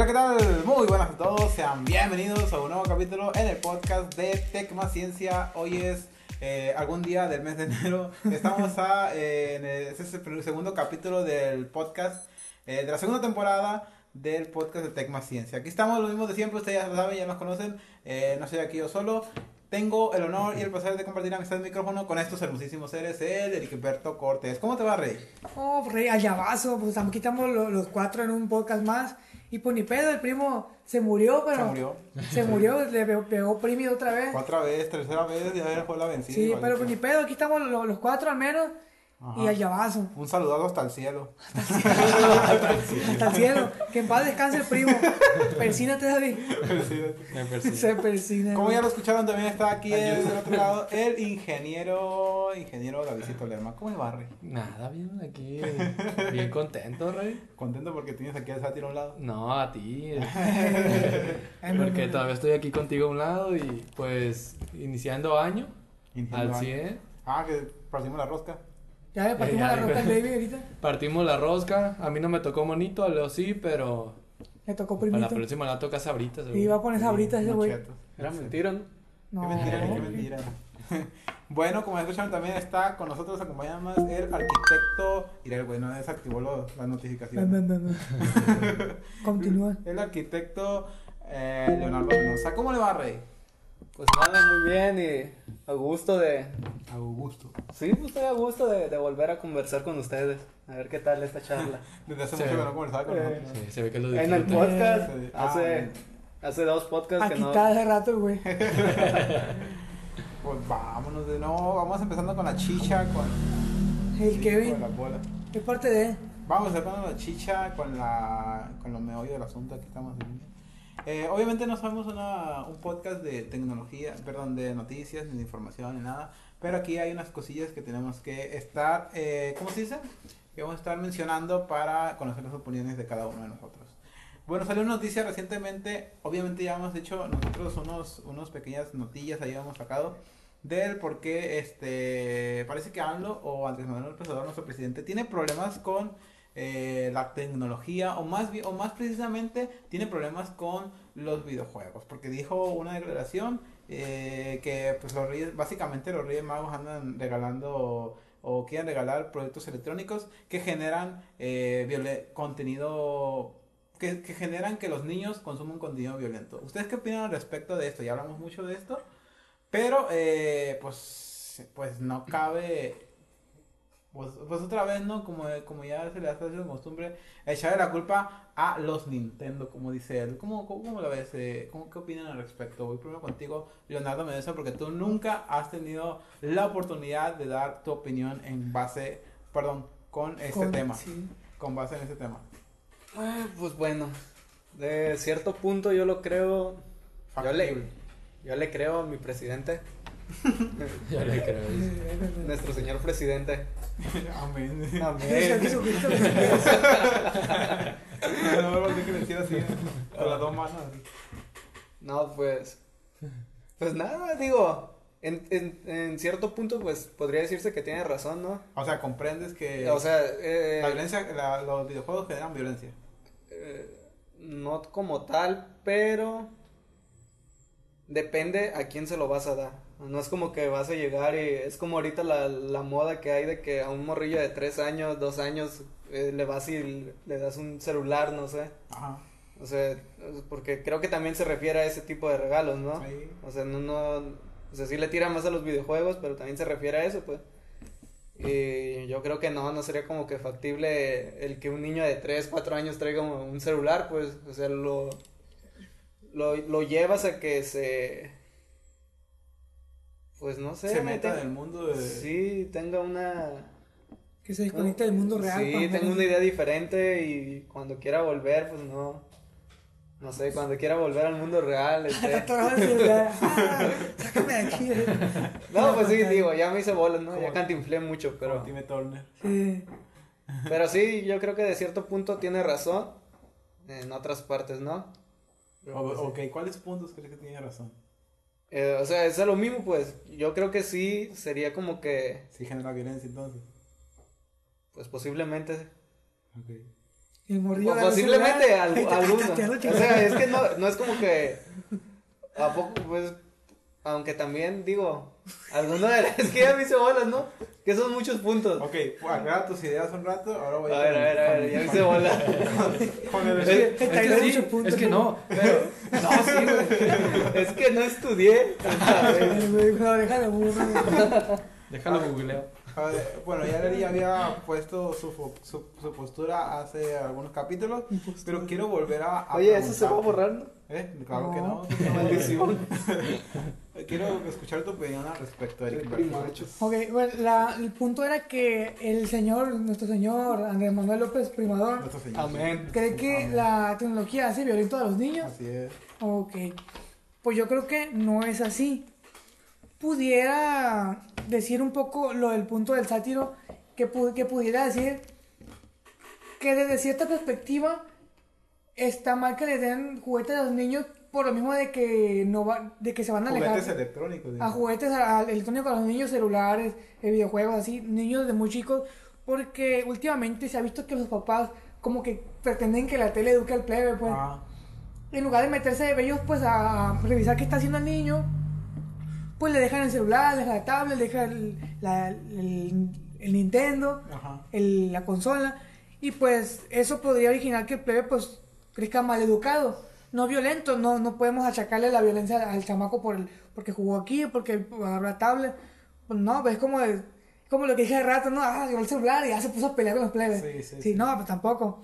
Hola, ¿qué tal? Muy buenas a todos, sean bienvenidos a un nuevo capítulo en el podcast de Tecma Ciencia. Hoy es eh, algún día del mes de enero. Estamos a, eh, en el, es el segundo capítulo del podcast eh, de la segunda temporada del podcast de Tecma Ciencia. Aquí estamos, lo mismo de siempre, ustedes ya lo saben, ya nos conocen. Eh, no estoy aquí yo solo. Tengo el honor y el placer de compartir amistad de micrófono con estos hermosísimos seres, el Heriberto Cortés. ¿Cómo te va, Rey? Oh, rey, allavazo, pues aquí estamos lo- los cuatro en un podcast más. Y pues ni pedo, el primo se murió, pero. Se murió. Se murió, le pegó, premio otra vez. Otra vez, tercera vez, ya fue la vencida. Sí, pero pues ni pedo, aquí estamos los, los cuatro al menos. Ajá. Y allavazo. Un saludado hasta el cielo. Hasta el cielo. Que en paz descanse el primo. Persínate, David. Persigue. Se persina. Como ya lo escucharon, también está aquí del otro lado el ingeniero, ingeniero Davidito Lerma. ¿Cómo va, Rey? Nada, bien, aquí. Bien contento, Rey. Contento porque tienes aquí al sátiro a un lado. No, a ti. Porque todavía estoy aquí contigo a un lado y pues iniciando año Ingeniero al Dani. 100. Ah, que partimos la rosca. Ya le partimos Ya, la ya. roca al baby ahorita. Partimos la rosca. A mí no me tocó monito, a Leo sí, pero Le tocó a la primito. próxima la toca sabrita. Y iba a poner sabritas ese güey. Era mentira, ¿no? No. Qué mentira, qué mentira. bueno, como escucharon, también está con nosotros acompañándonos el arquitecto. Mira, el güey no desactivó lo- las No, notificaciones. no, no, no. Continúa. El arquitecto eh, Leonardo Mendoza. ¿Cómo le va, Rey? Pues nada, muy bien y a gusto de... Augusto. Sí, pues estoy a gusto de, de volver a conversar con ustedes. A ver qué tal esta charla. Desde hace Sí. mucho que no conversaba con Eh, nosotros. Sí, se ve que lo En el podcast, Sí. Ah, hace, hace dos podcasts que no... está hace rato, güey. Pues vámonos de nuevo. Vamos empezando con la chicha, con. El sí, Kevin. Con la bola. Es parte de. Vamos a empezar con la chicha, con la. con lo meollo del asunto. Aquí estamos. Eh, obviamente no somos una, un podcast de tecnología, perdón, de noticias, ni de información, ni nada. Pero aquí hay unas cosillas que tenemos que estar, eh, ¿cómo se dice? Que vamos a estar mencionando para conocer las opiniones de cada uno de nosotros. Bueno, salió una noticia recientemente, obviamente ya hemos hecho nosotros unos, unos pequeñas notillas, ahí hemos sacado, del por qué este, parece que AMLO o Andrés Manuel López Obrador, nuestro presidente, tiene problemas con eh, la tecnología, o más, o más precisamente, tiene problemas con los videojuegos, porque dijo una declaración eh, que pues los reyes, básicamente los reyes magos andan regalando o quieren regalar productos electrónicos que generan eh, contenido que, que generan que los niños consuman contenido violento. ¿Ustedes qué opinan al respecto de esto? Ya hablamos mucho de esto, pero eh, pues, pues no cabe, pues, pues otra vez, ¿no? Como, como ya se le hace de costumbre, echarle la culpa a los Nintendo, como dice él. ¿Cómo, cómo, cómo lo ves? Eh, ¿cómo, ¿Qué opinan al respecto? Voy primero contigo, Leonardo Mendoza, porque tú nunca has tenido la oportunidad de dar tu opinión en base, perdón, con este con- tema, sí. con base en este tema. Ah, pues bueno, de cierto punto yo lo creo... Yo le, yo le creo a mi presidente, Ya le creo. nuestro señor presidente. Amén. Amén. Jesucristo. no, no, no, que decir así, con las dos manos. así. No, pues. Pues nada, digo. En, en, en cierto punto, pues podría decirse que tiene razón, ¿no? O sea, comprendes que O sea, eh, la violencia, la- los videojuegos generan violencia. eh, no como tal, pero depende a quién se lo vas a dar. No es como que vas a llegar y es como ahorita la, la moda que hay de que a un morrillo de 3 años, 2 años, eh, le vas y le das un celular, no sé. Ajá. O sea, porque creo que también se refiere a ese tipo de regalos, ¿no? Sí. O sea, no, no, o sea, sí le tira más a los videojuegos, pero también se refiere a eso, pues. Y yo creo que no, no sería como que factible el que un niño de 3, 4 años traiga un un celular, pues, o sea, lo, lo, lo llevas a que se, pues no sé. Se meta en el mundo de... Sí, tenga una... Que se desconecta del mundo real. Sí, tengo una idea diferente y cuando quiera volver, pues no. No sé, cuando quiera volver al mundo real. Este. Ah, Sácame de aquí. No, pues sí, digo, ya me hice bolas, ¿no? Ya cantinflé mucho, Pero... pero. Time Turner. Sí. Pero sí, yo creo que de cierto punto tiene razón. En otras partes, ¿no? O- ok, ¿cuáles puntos crees que tiene razón? Eh, o sea, es lo mismo, pues. Yo creo que sí sería como que. Sí genera violencia entonces. Pues posiblemente. Ok. Y O posiblemente al- alguno. O sea, es que no, no es como que. ¿A poco, pues? Aunque también, digo. Alguno de Es que ya me hice bolas, ¿no? Que son muchos puntos. Ok, aclara tus ideas un rato, ahora voy A a... ver, a ver, a ver, ya me hice. Con el- Es que, muchos puntos, es que ¿no? no, pero. No, sí, güey. Es que no estudié. La oreja de burro. Déjalo googleo. A ver, bueno, ya Leri ya había puesto su, su, su postura hace algunos capítulos, pero quiero volver a... a Oye, eso se va a preguntar. borrar, ¿no? ¿Eh? Claro que No. no. Maldición. Quiero escuchar tu opinión al respecto, Eric. Ok, bueno, la- el punto era que el señor, nuestro señor Andrés Manuel López Primador, Nuestro señor. Amén. cree que Amén. la tecnología hace violento a los niños. Así es. Ok, pues yo creo que no es así. Pudiera decir un poco lo del punto del sátiro, que, pu- que pudiera decir que desde cierta perspectiva está mal que le den juguetes a los niños por lo mismo de que no va, de que se van a alejar Juguetes electrónicos. a juguetes a- a electrónicos a los niños celulares, eh, videojuegos así, niños de muy chicos, porque últimamente se ha visto que los papás como que pretenden que la tele eduque al plebe, pues Ah, en lugar de meterse ellos pues a revisar qué está haciendo el niño, pues le dejan el celular, le dejan la tablet, le dejan el, la- el- el Nintendo, el- la consola, y pues eso podría originar que el plebe pues crezca mal educado, no violento, no, no podemos achacarle la violencia al chamaco por el, porque jugó aquí, porque agarró la tablet, pues no, pues es como, como lo que dije hace rato, no, ah, agarró el celular y ya se puso a pelear con los plebes. Sí, sí, Sí, sí. no, pues tampoco.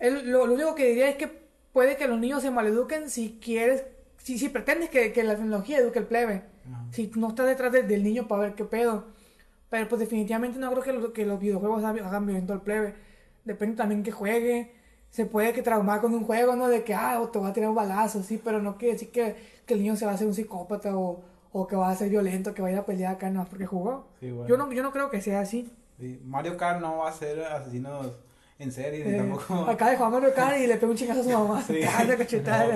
El- lo, lo único que diría es que puede que los niños se maleduquen si quieres, si, si pretendes que, que la tecnología eduque al plebe. Ajá. Si no estás detrás de- del niño para ver qué pedo. Pero pues definitivamente no creo que, lo- que los videojuegos hagan violento al plebe. Depende también que juegue. Se puede que traumar con un juego, ¿no? De que, ah, o te va a tirar un balazo, sí, pero no quiere decir que, que el niño se va a hacer un psicópata o, o que va a ser violento, que va a ir a pelear acá, no, porque jugó. Sí, bueno. Yo no, yo no creo que sea así. Sí, Mario Kart no va a ser asesinos en serie, Eh, tampoco... acá de Juan Mario Kart y le pega un chingazo a su mamá. Sí.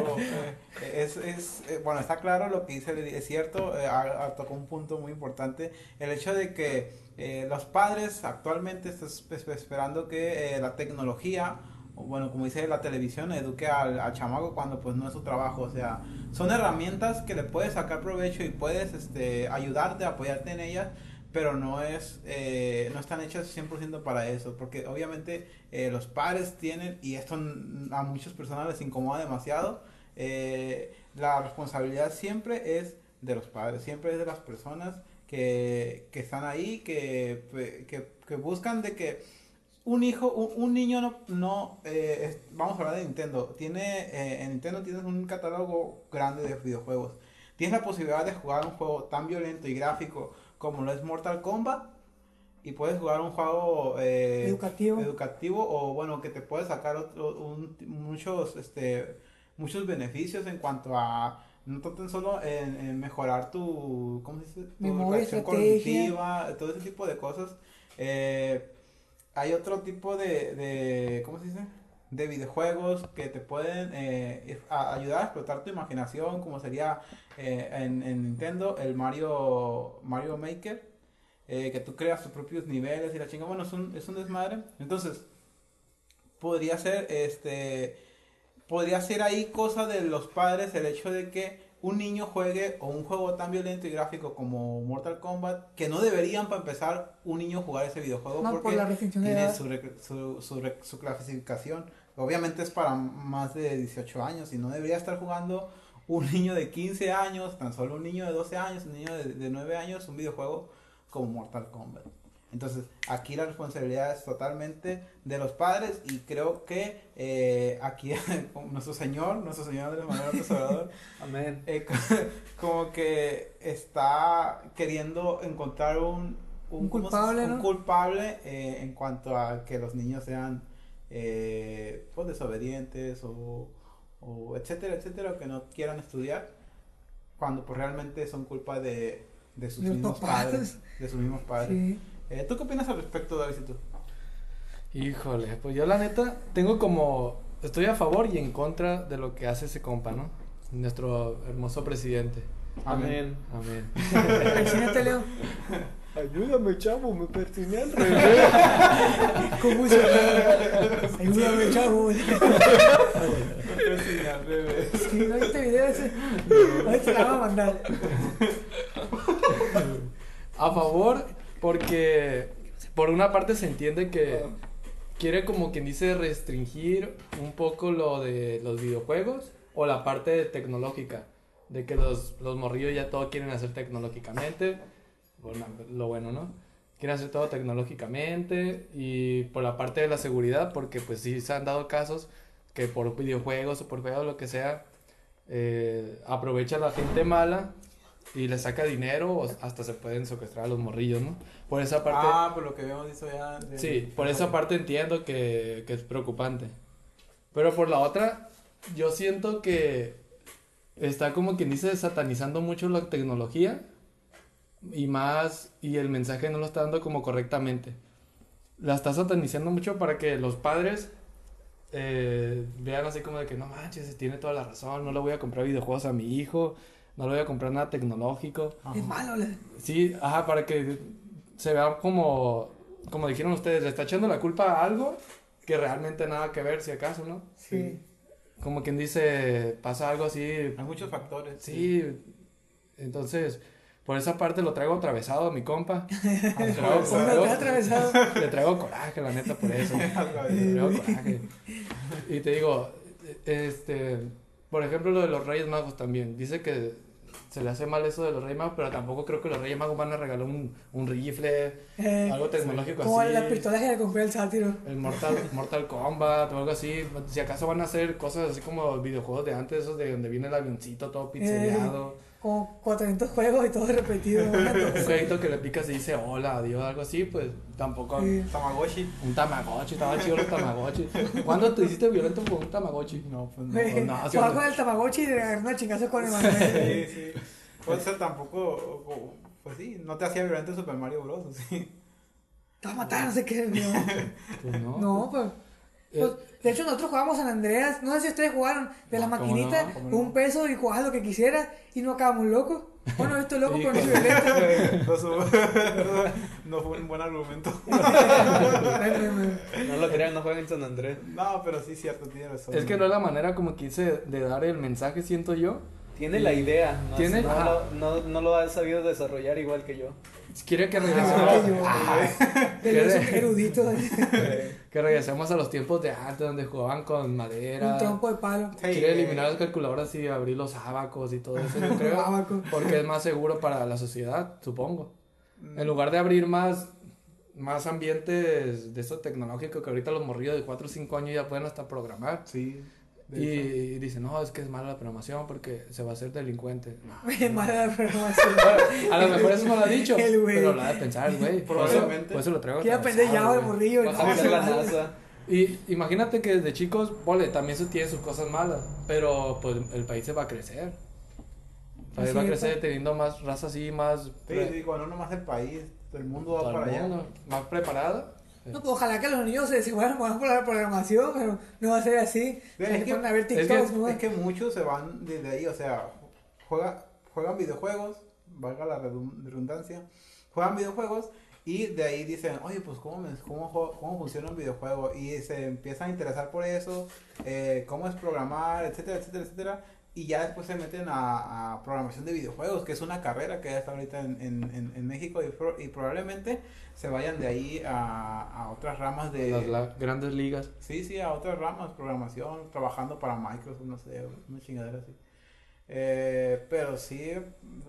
No, eh, es, es, eh, bueno, está claro lo que dice, es cierto, eh, a- a- tocó un punto muy importante, el hecho de que eh, los padres actualmente están esp- esperando que eh, la tecnología, bueno, como dice la televisión, eduque al, al chamaco cuando pues no es su trabajo, o sea, son herramientas que le puedes sacar provecho y puedes este, ayudarte, apoyarte en ellas, pero no es eh, no están hechas 100% para eso porque obviamente eh, los padres tienen y esto a muchas personas les incomoda demasiado eh, la responsabilidad siempre es de los padres siempre es de las personas que, que están ahí que, que, que buscan de que un hijo, un, un niño no, no eh, vamos a hablar de Nintendo, tiene, en Nintendo tienes un catálogo grande de videojuegos. Tienes la posibilidad de jugar un juego tan violento y gráfico como lo es Mortal Kombat y puedes jugar un juego eh, Educativo. educativo o bueno que te puede sacar otro- un- muchos este muchos beneficios en cuanto a no tan solo en, en mejorar tu ¿cómo se dice? Tu Memoria, reacción cognitiva, todo ese tipo de cosas eh, hay otro tipo de, de ¿cómo se dice? de videojuegos que te pueden eh, a- ayudar a explotar tu imaginación como sería eh, en, en Nintendo el Mario Mario Maker eh, que tú creas tus propios niveles y la chinga. Bueno es un, es un desmadre. Entonces podría ser este podría ser ahí cosa de los padres el hecho de que un niño juegue o un juego tan violento y gráfico como Mortal Kombat que no deberían para empezar un niño jugar ese videojuego No, porque por la tiene su, su, su, su clasificación. Obviamente es para más de 18 años y no debería estar jugando un niño de 15 años tan solo un niño de 12 años un niño de, de 9 años un videojuego como Mortal Kombat entonces, aquí la responsabilidad es totalmente de los padres y creo que eh, aquí nuestro señor, nuestro señor Andrés Manuel López Obrador, Amén. eh, como que está queriendo encontrar un, Un ¿cómo se- culpable, un ¿no? culpable eh, en cuanto a que los niños sean eh, pues desobedientes o, o etcétera, etcétera, que no quieran estudiar cuando pues realmente son culpa de, de sus los mismos papás. padres, de sus mismos padres. Sí. Eh, ¿Tú qué opinas al respecto, David? tú? Híjole, pues yo la neta tengo como. Estoy a favor y en contra de lo que hace ese compa, ¿no? Nuestro hermoso presidente. Amén. Amén. Persínate, Leo. Ayúdame, chavo, me persiné al revés. ¿Cómo se Ayúdame, chavo. A favor, porque por una parte se entiende que quiere como quien dice restringir un poco lo de los videojuegos o la parte tecnológica, de que los, los morrillos ya todo quieren hacer tecnológicamente, bueno, lo bueno, ¿no? Quieren hacer todo tecnológicamente y por la parte de la seguridad, porque pues sí se han dado casos que por videojuegos o por juegos lo que sea, eh, aprovecha la gente mala y le saca dinero o hasta se pueden secuestrar a los morrillos, ¿no? Por esa parte... Ah, por lo que habíamos visto ya. de- Sí, por esa parte entiendo que, que es preocupante. Pero por la otra, yo siento que está como quien dice satanizando mucho la tecnología y más, y el mensaje no lo está dando como correctamente. La está satanizando mucho para que los padres eh, vean así como de que no manches, tiene toda la razón, no le voy a comprar videojuegos a mi hijo, no le voy a comprar nada tecnológico. Es malo. Sí, ajá, para que se vea como, como dijeron ustedes, le está echando la culpa a algo que realmente nada que ver, si acaso, ¿no? Sí. Como quien dice, pasa algo así, Hay muchos factores. sí, entonces, por esa parte lo traigo atravesado a mi compa. Le traigo, atravesado. le traigo coraje, la neta, por eso. Le traigo coraje. Y te digo, este, por ejemplo, lo de los Reyes Magos también. Dice que se le hace mal eso de los Reyes Magos, pero tampoco creo que los Reyes Magos van a regalar un, un rifle, Eh, algo tecnológico como así. las pistolas que le compré al sátiro. El Mortal, Mortal Kombat o algo así. Si acaso van a hacer cosas así como videojuegos de antes, esos de donde viene el avioncito todo pixeleado. Como 400 juegos y todo repetido. Un jueguito que le picas y dice hola, adiós, algo así, pues tampoco. Sí. Tamagotchi. Un Tamagotchi, estaba chido los Tamagotchi. ¿Cuándo te hiciste violento por un Tamagotchi? No, pues no. Sí, no. con el Tamagotchi y de agarrar una chingazo con el Manuel. Sí, sí. Puede ser tampoco. o- Pues sí, no te hacía violento Super Mario Bros. Sí. Te va a matar, no sé qué. No, Pues no. no pues. Eh, pues, de hecho, nosotros jugábamos San Andreas. No sé si ustedes jugaron de la No, ¿cómo maquinita, no? ¿Cómo no? un peso y jugabas lo que quisieras y no acabamos locos. Bueno, esto es loco, Sí, pero no soy con- violento. No, fue un buen argumento. No lo crean, no jueguen San Andrés. No, pero sí, cierto, tiene razón. Es que no es la manera como quise de dar el mensaje, siento yo. Tiene la idea, no, Tiene- no, lo, no, no lo ha sabido desarrollar igual que yo. Quiere que Ah, regresemos, yo. Que regresemos a los tiempos de antes donde jugaban con madera. Un trompo de palo. Sí, Quiere eh, eliminar las calculadoras y abrir los abacos y todo eso, yo creo. Porque es más seguro para la sociedad, supongo. mm, En lugar de abrir más, más ambientes de eso tecnológico que ahorita los morrillos de 4 o 5 años ya pueden hasta programar. Sí. Y, dicen, no, es que es mala la programación porque se va a hacer delincuente. No. Mala la programación. A lo mejor eso no lo ha dicho, El güey. pero lo ha de pensar, el güey. Por eso, Probablemente. por eso lo traigo. Quiere aprender Java de morrillo. Y imagínate que desde chicos, vale, también eso tiene sus cosas malas, pero pues el país se va a crecer. El país va a crecer teniendo más raza así, más... Sí, cuando no más el país, el mundo va todo el para allá. mundo, más preparada. No, pues ojalá que los niños se, se vayan a por la programación, pero no va a ser así. Es que- a ver es que- TikToks, ¿no? Es que muchos se van desde ahí, o sea, juega, juegan videojuegos, valga la redun- redundancia, juegan videojuegos y de ahí dicen, oye, pues cómo, me- cómo, cómo funciona un videojuego y se empiezan a interesar por eso, eh, cómo es programar, etcétera, etcétera, etcétera. Y ya después se meten a, a programación de videojuegos, que es una carrera que ya está ahorita en, en, México y, pro- y probablemente se vayan de ahí a, a otras ramas de... Las la- grandes ligas. Sí, sí, a otras ramas, programación, trabajando para Microsoft, no sé, una chingadera así. Eh, pero sí,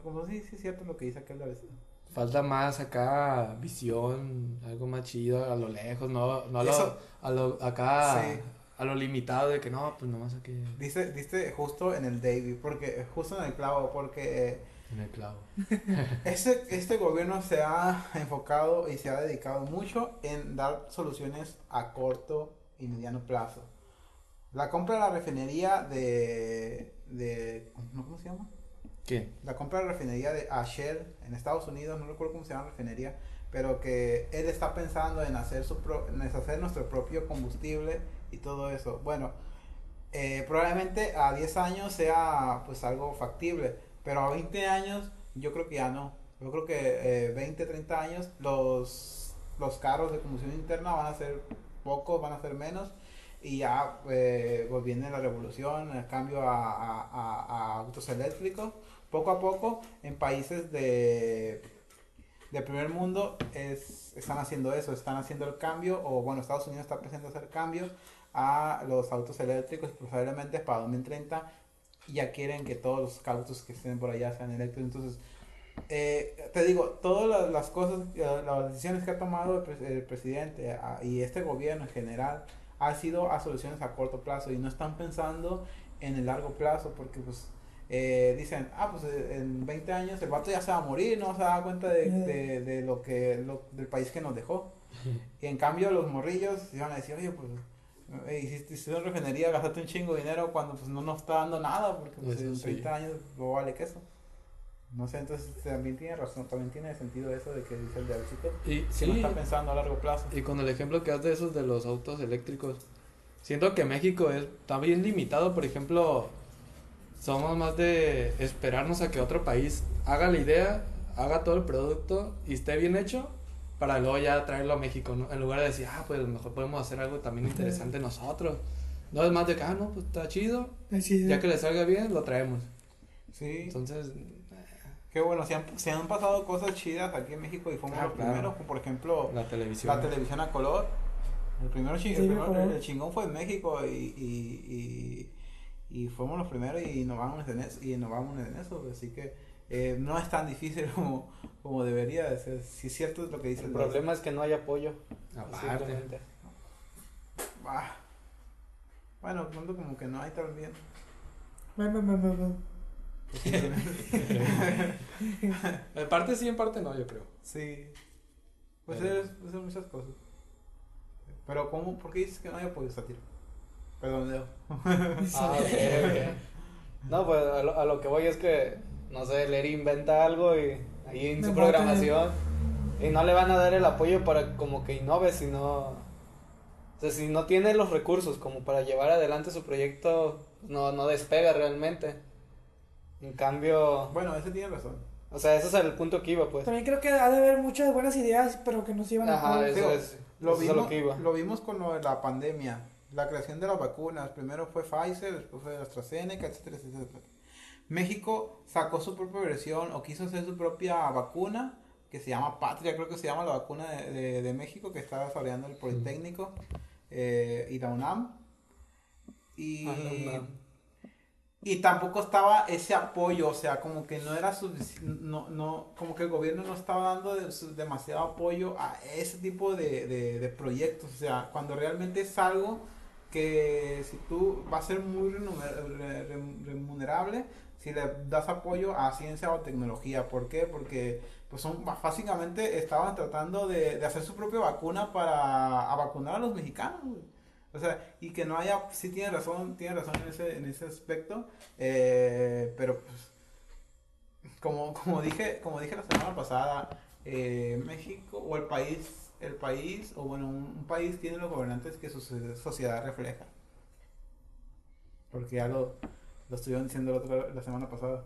como sí, sí es cierto lo que dice aquel de vez. Falta más acá visión, algo más chido a lo lejos, no, no a lo, a lo acá, Sí. A lo limitado de que no, pues nomás aquí Dice, dice justo en el David, porque justo en el clavo, porque en el clavo. este, este gobierno se ha enfocado y se ha dedicado mucho en dar soluciones a corto y mediano plazo. La compra de la refinería de, de. ¿cómo se llama? ¿Qué? la compra de la refinería de Shell en Estados Unidos, no recuerdo cómo se llama la refinería, pero que él está pensando en hacer, su pro- en hacer nuestro propio combustible y todo eso. Bueno, eh, probablemente a 10 años sea pues algo factible, pero a 20 años yo creo que ya no. yo creo que eh, 20, 30 años, los, los carros de combustión interna van a ser pocos, van a ser menos. Y ya eh, pues viene la revolución, el cambio a, a- a- autos eléctricos. Poco a poco, en países de, de primer mundo es, están haciendo eso, están haciendo el cambio, o bueno, Estados Unidos está empezando a hacer cambios a los autos eléctricos, probablemente para 2030 ya quieren que todos los autos que estén por allá sean eléctricos. Entonces, eh, te digo, todas las, cosas, las decisiones que ha tomado el, el presidente ah, y este gobierno en general ha sido a soluciones a corto plazo y no están pensando en el largo plazo porque pues eh, dicen, ah, pues eh, en 20 años el vato ya se va a morir, no se da cuenta de, de, de lo que, lo- del país que nos dejó. Y en cambio los morrillos iban a decir, oye, pues eh, hiciste, hiciste una refinería, gastaste un chingo de dinero cuando pues no nos está dando nada porque pues, en sí. 30 años no vale queso. No sé, entonces también tiene razón, también tiene sentido eso de que dice el Alcito, Y que no sí, está pensando a largo plazo. y con el ejemplo que das de esos de los autos eléctricos, siento que México es, está bien limitado, por ejemplo, somos más de esperarnos a que otro país haga la idea, haga todo el producto y esté bien hecho para luego ya traerlo a México, ¿no? En lugar de decir, ah, pues a lo mejor podemos hacer algo también interesante nosotros. No es más de que, ah, no, pues está chido, Así es. ya que le salga bien, lo traemos. Sí, Entonces, qué bueno, se han, se han pasado cosas chidas aquí en México y fuimos Ah, los claro. primeros, como por ejemplo la televisión. la televisión a color. El primero Sí, el, primero- el chingón fue en México y, y, y, y fuimos los primeros y innovamos en eso, y innovamos en eso, así que eh, no es tan difícil como, como debería de ser. Si es cierto es lo que dice El Dross. problema es que no hay apoyo. Aparte. Ah. Bueno, pronto como que no hay también. En parte sí, en parte no, yo creo. sí. Pues Pero- es, pues es muchas cosas. Pero ¿cómo? ¿Por qué dices que no hay apoyo satiro? Perdón, Leo. Ah, ok, ok. No, pues a lo, a lo que voy es que, no sé, Lery inventa algo y ahí en su programación y no le van a dar el apoyo para como que innove, sino... O sea, si no tiene los recursos como para llevar adelante su proyecto, no, no despega realmente. En cambio, Bueno, ese tiene razón. o sea, ese es el punto que iba, pues. También creo que ha de haber muchas buenas ideas, pero que no se iban a Ajá, poder. eso es, Lo eso es a vimos, lo que iba. lo vimos con lo de la pandemia, la creación de las vacunas. Primero fue Pfizer, después fue AstraZeneca, etcétera, etcétera. México sacó su propia versión o quiso hacer su propia vacuna que se llama Patria, creo que se llama la vacuna de, de- de México que está desarrollando el Politécnico eh, y la UNAM. Y, Ah, y tampoco estaba ese apoyo, o sea, como que no era no, no, como que el gobierno no estaba dando de- demasiado apoyo a ese tipo de, de, de proyectos, o sea, cuando realmente es algo que si tú va a ser muy remunerable si le das apoyo a ciencia o tecnología. ¿Por qué? Porque pues son básicamente estaban tratando de, de hacer su propia vacuna para a vacunar a los mexicanos. O sea, y que no haya, sí tiene razón, tiene razón en ese, en ese aspecto, eh, pero pues, como, como dije, como dije la semana pasada, eh, México o el país, el país, o bueno, un, un país tiene los gobernantes que su so- sociedad refleja. Porque ya lo, lo estuvieron diciendo la, otra- la semana pasada.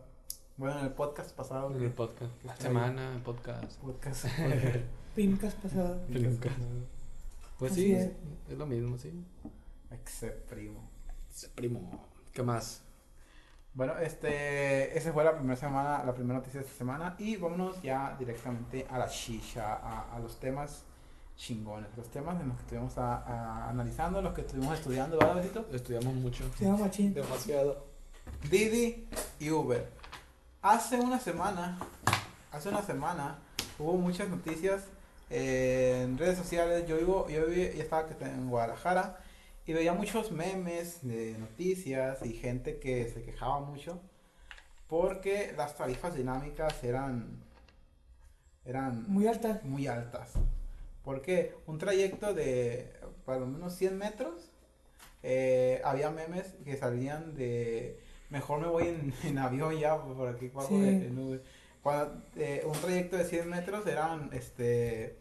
Bueno, en el podcast pasado. En el podcast. La semana, podcast. Podcast. Pincas pasadas. Podcast. Pues Así sí, es. es lo mismo, sí. Except primo. Primo. ¿Qué más? Bueno, este, esa fue la primera semana, la primera noticia de esta semana y vámonos ya directamente a la shisha, a, a los temas chingones, los temas en los que estuvimos a- a- analizando, los que estuvimos estudiando, ¿verdad, Besito? Estudiamos mucho. Machín. Demasiado. Didi y Uber. Hace una semana, hace una semana hubo muchas noticias eh, en redes sociales. Yo vivo, yo, viví- yo estaba que- en Guadalajara y veía muchos memes de noticias y gente que se quejaba mucho porque las tarifas dinámicas eran eran Muy alta. muy altas. Porque un trayecto de para lo menos 100 metros, eh, había memes que salían de mejor me voy en, en avión ya por aquí Sí. de- en Uber". Cuando, eh, un trayecto de 100 metros eran este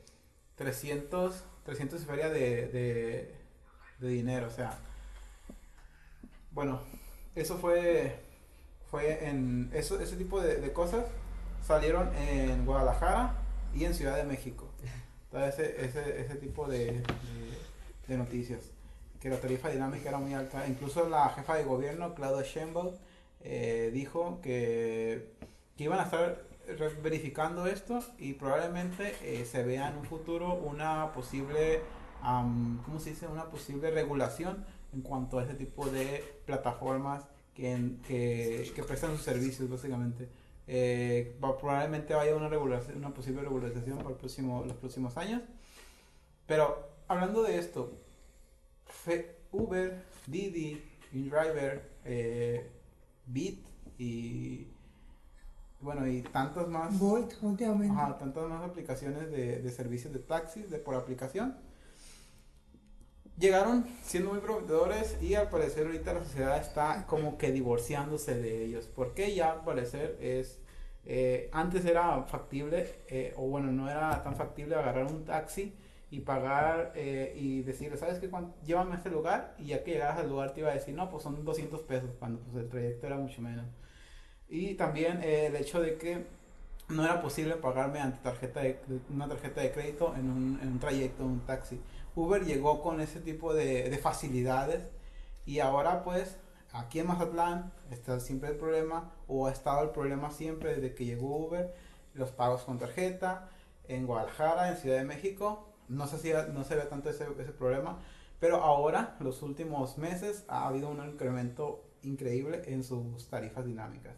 300 300 y feria de, de, de dinero, o sea. Bueno, eso fue fue en eso ese tipo de, de cosas salieron en Guadalajara y en Ciudad de México. Entonces, ese, ese, ese tipo de, de, noticias. Que la tarifa dinámica era muy alta. Incluso la jefa de gobierno, Claudia Sheinbaum, eh, dijo que, que iban a estar verificando esto y probablemente eh, se vea en un futuro una posible, am, ¿cómo se dice? Una posible regulación en cuanto a este tipo de plataformas que, que, que prestan sus servicios, básicamente. Eh, probablemente vaya una regulación, una posible regulación para el próximo, los próximos años. Pero hablando de esto, Uber, Didi, InDriver, eh, Bit y bueno y tantas más, Bolt, últimamente. ajá, tantas más aplicaciones de, de servicios de taxis de por aplicación llegaron siendo muy prometedores y al parecer ahorita la sociedad está como que divorciándose de ellos. Porque ya al parecer es eh, antes era factible eh, o bueno no era tan factible agarrar un taxi y pagar eh, y decirle sabes qué Cuan- llévame a este lugar y ya que llegas al lugar te iba a decir no pues son 200 pesos cuando pues el trayecto era mucho menos. Y también el hecho de que no era posible pagar mediante tarjeta de- una tarjeta de crédito en un, en un trayecto, en un taxi. Uber llegó con ese tipo de, de facilidades y ahora pues aquí en Mazatlán está siempre el problema o ha estado el problema siempre desde que llegó Uber, los pagos con tarjeta, en Guadalajara, en Ciudad de México, no se, hacía- no se ve tanto ese, problema, pero ahora, los últimos meses, ha habido un incremento increíble en sus tarifas dinámicas.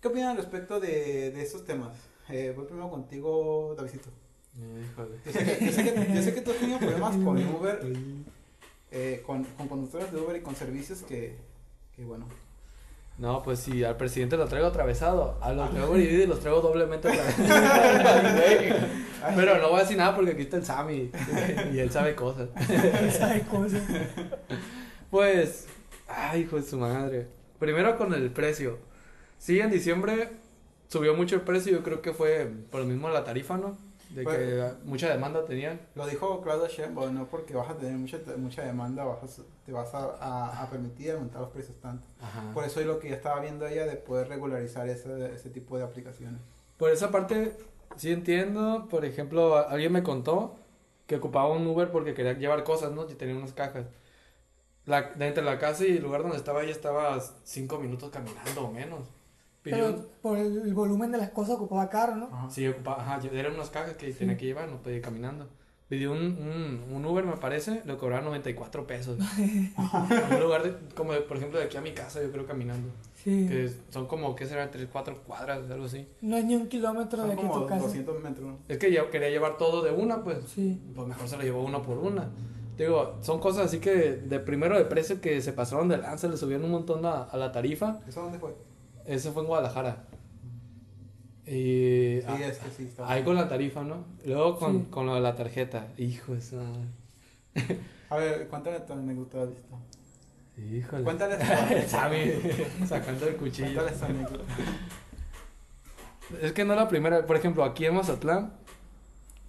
¿Qué opinan respecto de, de temas? Eh, voy primero contigo, Davidito. Híjole. Yo sé, que, yo, sé que, yo sé que tú has tenido problemas con Uber, eh, con, con conductores de Uber y con servicios que, que bueno. No, pues si al presidente lo traigo atravesado, a los traigo dividido y los traigo doblemente atravesado. Pero no voy a decir nada porque aquí está el Sammy y él sabe cosas. Esa cosa. Pues, ay, hijo de su madre. Primero con el precio. Sí, en diciembre subió mucho el precio, yo creo que fue por lo mismo la tarifa, ¿no? De Fue- que mucha demanda tenían. Lo dijo Claudia Sheinbaum, no porque vas a tener mucha, mucha demanda, vas a- te vas a, a, a permitir aumentar los precios tanto. Ajá. Por eso es lo que ya estaba viendo ella de poder regularizar ese, ese tipo de aplicaciones. Por esa parte, sí entiendo. Por ejemplo, alguien me contó que ocupaba un Uber porque quería llevar cosas, ¿no? Y tenía unas cajas. La, de entre la casa y el lugar donde estaba ella estaba cinco minutos caminando o menos. Pero por el, el volumen de las cosas ocupaba carro, ¿no? Ajá. sí, ocupaba, ajá, eran unas cajas que tenía que llevar, no podía ir caminando. Pidió un, un, un Uber, me parece, le cobraron 94 pesos. en un lugar, de, como de, por ejemplo, de aquí a mi casa, yo creo caminando. Sí. Que son como, ¿qué será? 3, 4 cuadras, algo así. No es ni un kilómetro de Son aquí a como tu casa. 200 metros. Es que yo quería llevar todo de una, pues. Sí. pues mejor se lo llevó uno por una. Digo, son cosas así que de primero de precio que se pasaron de lanza, le subieron un montón a, a la tarifa. ¿Eso dónde fue? Ese fue en Guadalajara. Y Sí, ah, es que sí. Está ahí con la tarifa, ¿no? Luego con, Sí. con lo de la tarjeta. Hijo de madre. A ver, cuéntale tu anécdota, Davidito. Híjole. Cuéntale tu El Sammy sacando el cuchillo. Cuéntale anécdota. Es que no es la primera. Por ejemplo, aquí en Mazatlán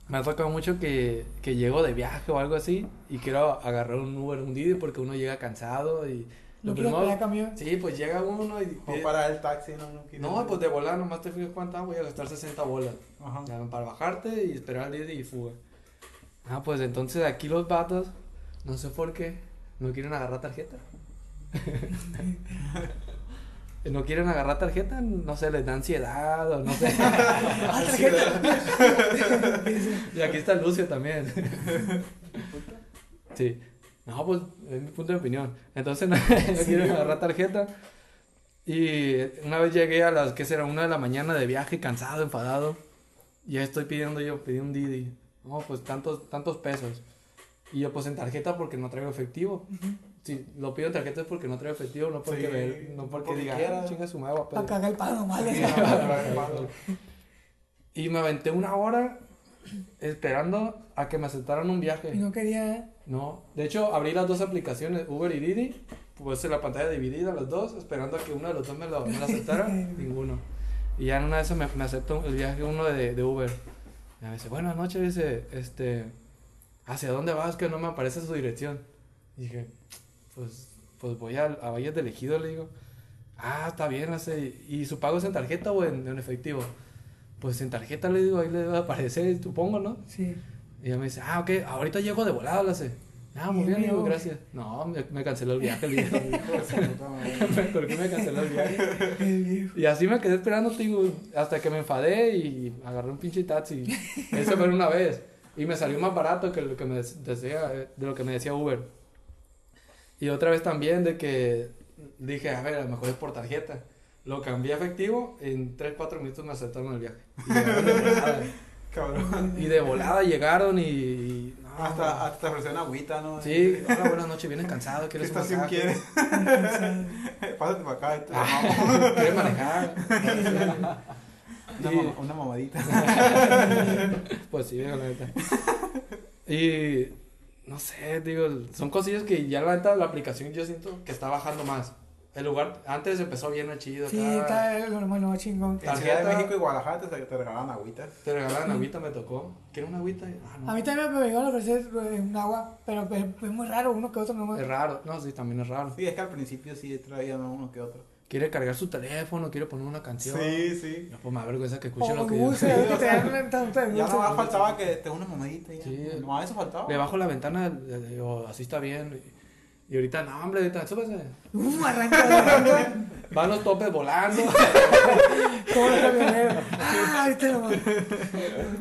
me ha tocado mucho que, que llego de viaje o algo así y quiero agarrar un Uber, un Didi porque uno llega cansado y lo primero- esperar camión. Sí, pues llega uno y... O para el taxi, no, no quiero- No, pues de volar nomás te fijas cuánta, voy a gastar 60 bolas. Ajá. Ya, Para bajarte y esperar al Didi y fuga. Ah, pues entonces aquí los vatos, no sé por qué, no quieren agarrar tarjeta. no quieren agarrar tarjeta, no sé, les da ansiedad o no sé. Ah, tarjeta. y aquí está Lucio también. sí. No, pues es mi punto de opinión. Entonces no, no quieren agarrar tarjeta. Y una vez llegué a las, ¿qué será? Una de la mañana de viaje, cansado, enfadado. Y ya estoy pidiendo yo, pedí un Didi. No, pues tantos, tantos pesos. Y yo, pues en tarjeta porque no traigo efectivo. Si lo pido en tarjeta es porque no traigo efectivo, no porque, Sí, me- no porque, porque diga, quiera. "Ah, chinga su madre, Para pedir". cagar el palo, ¿vale? Y me aventé una hora esperando a que me aceptaran un viaje. Y no quería. No, de hecho abrí las dos aplicaciones, Uber y Didi, puse la pantalla dividida los dos, esperando a que uno de los dos me lo, me lo aceptara, ninguno. Y ya en una de esas me, me aceptó el viaje uno de, de Uber. Y me dice, buenas noches, dice, este, ¿hacia dónde vas? Que no me aparece su dirección. Y dije, pues, pues voy a, a Valles del Ejido, le digo. Ah, está bien, hace, ¿y su pago es en tarjeta o en, en efectivo? Pues en tarjeta le digo, ahí le debe aparecer, supongo, ¿no? Sí. Y ella me dice, ah, ok, ahorita llego de volada, la sé. Ah, muy Bien, amigo. gracias. No, me, me canceló el viaje, el viejo. ¿Por qué me canceló el viaje? Y así me quedé esperando, digo, hasta que me enfadé y agarré un pinche taxi. Eso fue una vez. Y me salió más barato que lo que me decía, de lo que me decía Uber. Y otra vez también de que dije, a ver, a lo mejor es por tarjeta. Lo cambié a efectivo, en 3, 4 minutos me aceptaron el viaje. Y llegaron de volada. Cabrón. Y de volada llegaron y... y- no, Hasta, hasta te ofrecieron agüita, ¿no? Sí, hola, buenas noches, vienes cansado, ¿Qué ¿quieres un estación quieres? Pásate para acá. te- Ah, ¿Quieres manejar? Una, mamadita. Pues sí, la neta. Y no sé, digo, son cosillas que ya la neta la aplicación yo siento que está bajando más. El lugar, antes empezó bien chido Sí, está lo normal, no, chingón. En Ciudad de México y Guadalajara te, te regalaban agüitas. Te regalaban agüita, me tocó. ¿Quieres una agüita? Ah, no. A mí también me llegaron a ofrecer eh, un agua, pero es, es muy raro, uno que otro no Es raro. No, sí, también es raro. Sí, es que al principio sí traían uno que otro. Quiere cargar su teléfono, quiere poner una canción. sí. No, pues me da vergüenza que escuchen lo que yo. Ya nomás faltaba que te una mamadita y ya. Sí. No, eso faltaba. Le bajo la ventana, le digo, así está bien. Y ahorita, no, hombre, ahorita, súbese. Uh, arranca, arranca. Van los topes volando. Como los camioneros. Ah, ahorita nomás.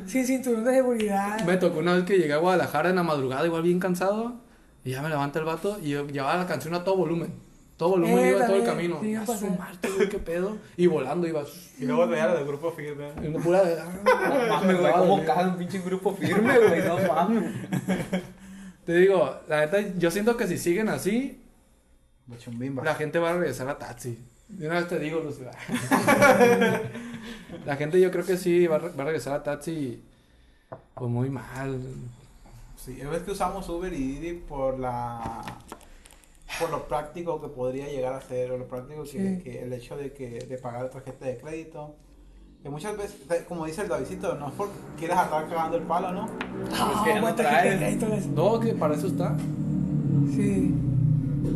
Sin cinturón de seguridad. Me tocó una vez que llegué a Guadalajara en la madrugada, igual bien cansado. Y ya me levanta el vato y yo llevaba la canción a todo volumen. Todo volumen Eh, iba todo el camino. sí, a su madre, güey, qué pedo. Y volando iba. Y luego veía la del grupo firme. En una pura. No mames, güey, ¿cómo cae un pinche grupo firme, güey? No mames. Te digo, la neta, yo siento que si siguen así, la gente va a regresar a Taxi. De una vez te digo, Lucio. la gente yo creo que sí va a, re- va a regresar a Taxi. Pues muy mal. Sí, es que usamos Uber y Didi por la por lo práctico que podría llegar a ser, o lo práctico que, Sí. que el hecho de que de pagar tarjeta de crédito. Que muchas veces, como dice el Davidito, no es porque quieras estar cagando el palo, ¿no? Ah, que no traes. No, que para eso está. Sí.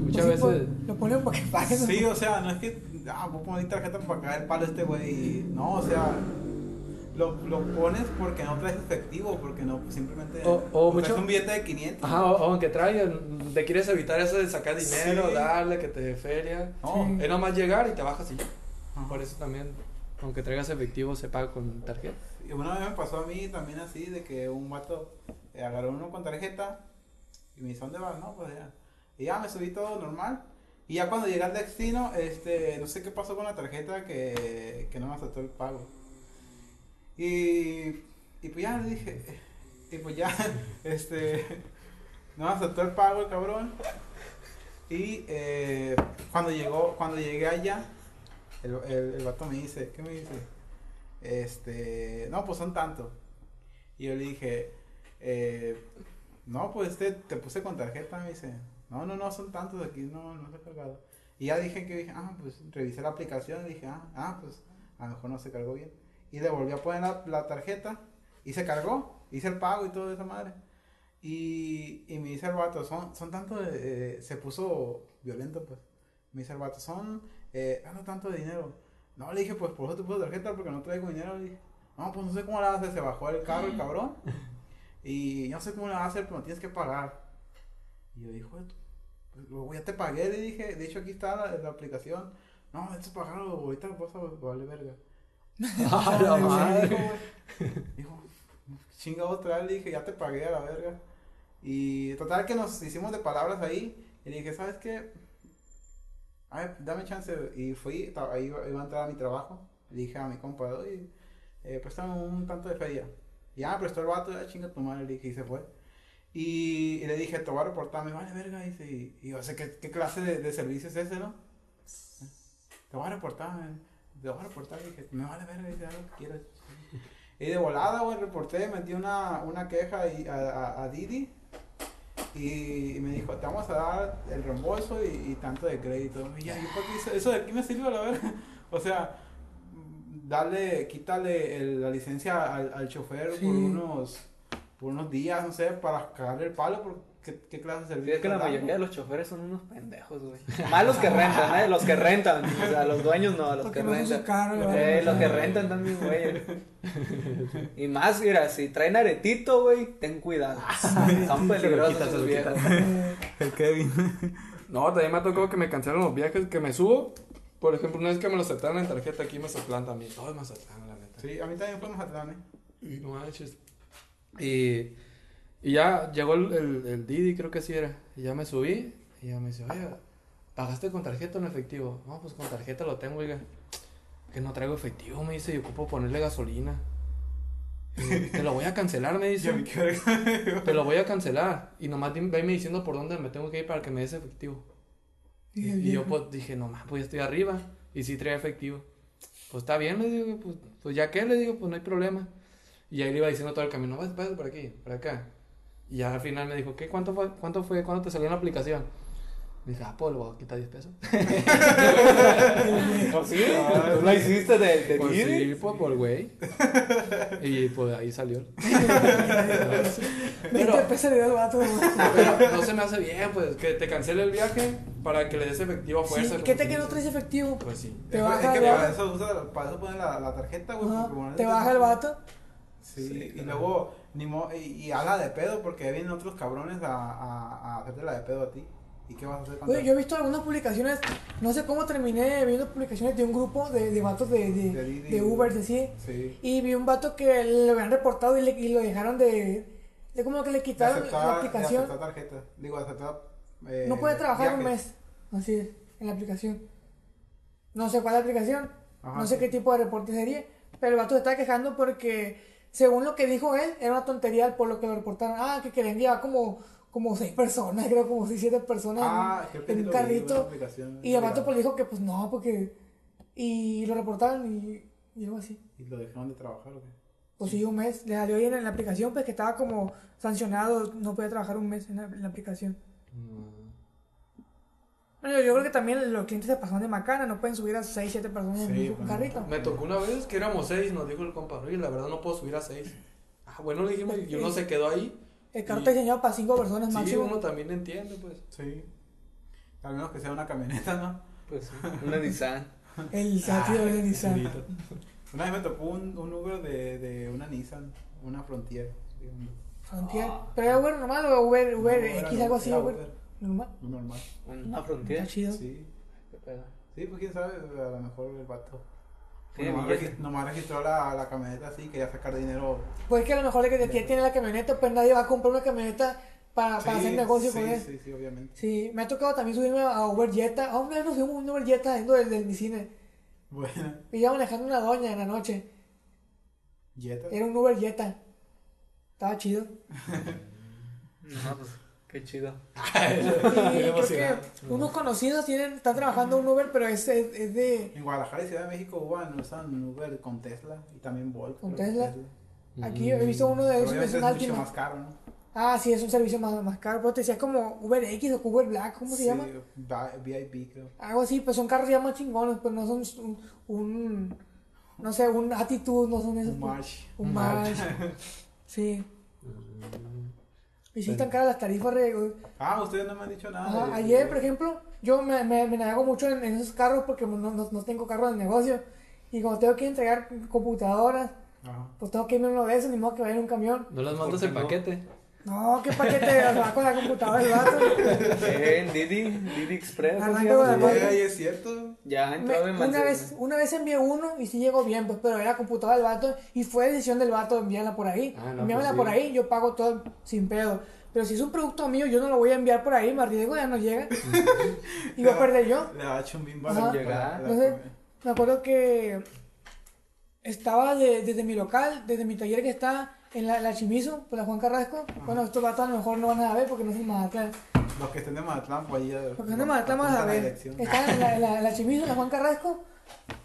Muchas Pues sí, veces. pues, Lo ponen para que paguen. Sí, o sea, no es que, ah, voy a poner tarjeta para cagar el palo a este güey. No, o sea, lo, lo pones porque no traes efectivo, porque no, simplemente. O- o traes mucho- un billete de 500. Ajá, o, o aunque traigan, te quieres evitar eso de sacar dinero, Sí. darle, que te dé feria. No, Sí. Es nomás llegar y te bajas y ya. Ajá. Por eso también, aunque traigas efectivo, se paga con tarjeta. Y una vez me pasó a mí también así, de que un vato eh, agarró uno con tarjeta y me dice, ¿dónde vas? No, pues ya. Y ya me subí todo normal. Y ya cuando llegué al destino, este, no sé qué pasó con la tarjeta que, que no me aceptó el pago. Y, y pues ya le dije, y pues ya, este, no me aceptó el pago el cabrón. Y eh, cuando llegó, cuando llegué allá, el, el, el vato me dice, ¿qué me dice? Este, no, pues son tantos. Y yo le dije, eh, no, pues este, te puse con tarjeta, me dice, no, no, no, son tantos aquí, no, no se cargado. Y ya dije que dije, ah, pues revisé la aplicación dije, ah, ah, pues a lo mejor no se cargó bien. Y le volví a poner la, tarjeta y se cargó, hice el pago y todo esa madre. Y, y me dice el vato, son, son tanto, de- eh, se puso violento pues. Me dice el vato, son eh, tanto, tanto de dinero. No, le dije, pues por eso te puse tarjeta porque no traigo dinero. Le dije, no, pues no sé cómo la hacer. Se bajó del carro el cabrón. Y no sé cómo la va a hacer, pero me tienes que pagar. Y yo dije, "Joder, pues ya te pagué. Le dije, de hecho aquí está la, la aplicación. No, esto es pagarlo, ahorita lo vas a vale verga. ¡Ah, la madre! dijo, chinga otra vez, le dije, ya te pagué a la verga. Y total que nos hicimos de palabras ahí. Y le dije, ¿sabes qué? A ver, dame chance. Y fui, ahí iba, iba a entrar a mi trabajo. Le dije a mi compa, oye, eh, préstame un tanto de feria. Ya me prestó el vato, ya chinga tu madre, le dije, y se fue. Y, y le dije, te voy a reportar, me vale verga, dice, y, y yo sé qué, qué clase de, de servicio es ese, ¿no? Te voy a reportar, me- te voy a reportar, y dije, me vale verga, dice, haz lo que quieras. Y de volada, güey, reporté, metí una, una queja a, a, a Didi y me dijo, te vamos a dar el reembolso y, y tanto de crédito. Y ya, ¿y por qué eso, eso de aquí me sirve la verga? O sea, darle, quítale el- la licencia al, al chofer Sí. por unos por unos días, no sé, para cagarle el palo, por- ¿Qué, qué clase de Sí, servicio? es que la mayoría de los choferes son unos pendejos, güey. Más los que rentan, ¿eh? Los que rentan. O sea, los dueños no, los Porque que rentan. Eh, los que rentan también, güey. Y más, mira, si traen aretito, güey, ten cuidado. Son peligrosos se esos viejos. El Kevin. No, también me ha tocado que me cancelaron los viajes que me subo. Por ejemplo, una vez que me lo aceptaron en tarjeta aquí en Mazatlán también. Todo es Mazatlán, la neta. Sí, a mí también fue Mazatlán, ¿eh? Y no manches. Y, y ya llegó el, el, el Didi, creo que así era. Y ya me subí. Y ya me dice, oye, ¿pagaste con tarjeta o en efectivo? No, pues con tarjeta lo tengo, oiga. Que no traigo efectivo, me dice, y ocupo ponerle gasolina. Y, Te lo voy a cancelar, me dice. Te lo voy a cancelar. Y nomás veme diciendo por dónde me tengo que ir para que me des efectivo. y yo pues dije, no más, pues ya estoy arriba. Y sí traía efectivo. Pues está bien, le digo, pues, pues ya que le digo, pues no hay problema. Y ahí le iba diciendo todo el camino, vas, vas por aquí, por acá. Y ya al final me dijo, ¿qué? ¿Cuánto fue? ¿Cuánto fue? ¿Cuánto te salió en la aplicación? Dije, ah, pues le voy a quitar 10 pesos. Pues sí, tú la hiciste de, de Pues sí, pues por güey. Y pues ahí salió. 20 pesos le dio el vato. Pero no se me hace bien, pues, que te cancele el viaje para que le des efectivo a fuerza. Sí, ¿Qué te que no traes efectivo? Pues sí. Te Es baja que el para vato. eso, usa, para eso ponen la, la tarjeta, güey. Te baja el vato. Sí, Sí, y claro. luego, ni mo y, y de pedo porque vienen otros cabrones a, a, a hacerte la de pedo a ti. ¿Y qué vas a hacer con Oye, yo he visto algunas publicaciones, no sé cómo terminé viendo publicaciones de un grupo de, de vatos de, de, De de Uber, así. Sí. Y vi un vato que lo habían reportado y, le, y lo dejaron de, de como que le quitaron aceptar, la aplicación. aceptar tarjeta. Digo, de aceptar. eh, No puede trabajar un mes, así es, en la aplicación. No sé cuál es la aplicación, Ajá, no sé sí. qué tipo de reporte sería, pero el vato se está quejando porque, según lo que dijo él, era una tontería por lo que lo reportaron. Ah, que querían llevar como, como seis personas, creo, como seis, siete personas Ah, en- sí un carrito. Y el vato pues dijo que pues no, porque... Y lo reportaron y, y algo así. ¿Y lo dejaron de trabajar o qué? Pues sí, un mes. Le salió ahí en la aplicación, pues que estaba como sancionado, no podía trabajar un mes en la, en la aplicación. Bueno, yo creo que también los clientes se pasaron de macana, no pueden subir a 6, 7 personas en Sí, un pues, carrito. Me tocó una vez que éramos seis, nos dijo el compa, oye, la verdad no puedo subir a seis. Ah, bueno, le dijimos, y uno se quedó ahí. El carro y- está diseñado para 5 personas Sí, máximo. uno también entiende, pues. Sí. Al menos que sea una camioneta, ¿no? Pues sí, una Nissan. El satido de Nissan. Una vez me tocó un, un Uber de, de una Nissan, una Frontier. digamos. Frontier. ¿Pero era Uber normal o Uber, Uber No, X, no- algo así? Uber, normal. normal. Una frontera. Está chido. Sí. ¿Qué pedo? Sí, pues quién sabe, a lo mejor el vato. Tiene nomás, billete. regi- nomás registró la, la camioneta así, quería sacar dinero. Pues que a lo mejor el que ya tiene la camioneta, pues nadie va a comprar una camioneta para, para Sí, hacer negocio sí, con él. Sí, sí, obviamente. Sí, me ha tocado también subirme a Uber Jetta. Ah, una vez nos subimos a un Uber Jetta dentro del, del mi cine. Bueno, Y iba manejando una doña en la noche. Jetta. Era un Uber Jetta. Estaba chido. No, pues, qué chido. Y creo que unos conocidos tienen, están trabajando en Uber, pero es, es, es de. En Guadalajara y Ciudad de México usan, usan Uber con Tesla y también Bolt. ¿Con Tesla? Aquí he visto uno de Pero esos, es un mucho más caro, ¿no? Ah, sí, es un servicio más, más caro, pero te decía como Uber X o Uber Black, ¿cómo se Sí, llama? VIP, creo. Algo así, pues son carros ya más chingones, pues no son un, un- no sé, un Attitude, no son esos. Un pues. March. Un Un March. Sí. Y sí están caras las tarifas. re- Ah, ustedes no me han dicho nada. Ajá, de- ayer, por ejemplo, yo me, me, me navego mucho en, en esos carros porque no, no, no tengo carro del negocio. Y cuando tengo que entregar computadoras, Ajá. pues tengo que irme uno de esos, ni modo que vaya en un camión. ¿No las mandas qué en no? No, qué paquete va con la computadora el vato. En Didi, Didi Express. ¿cómo se Arranca llama? con la Sí, marca. ahí es cierto. Ya ha Me- entrado en una, vez, una vez envié uno y sí llegó bien, pues, pero era computadora del vato y fue decisión del vato enviarla por ahí. Ah, no, Enviármela pues por sí. ahí, yo pago todo sin pedo. Pero si es un producto mío, yo no lo voy a enviar por ahí, me arriesgo, ya no llega. y voy a perder yo. Le ha hecho un bimbo Ajá. para Llegar. la- Entonces, me acuerdo que estaba de- desde mi local, desde mi taller que está en la, la Chimizo, por la Juan Carrasco. Bueno, estos vatos a lo mejor no van a ver porque no son Mazatlán. Los que estén de Mazatlán, pues ahí. Porque son de Mazatlán, van a ver. dirección. Está en la, en la, en la Chimizo, en la Juan Carrasco,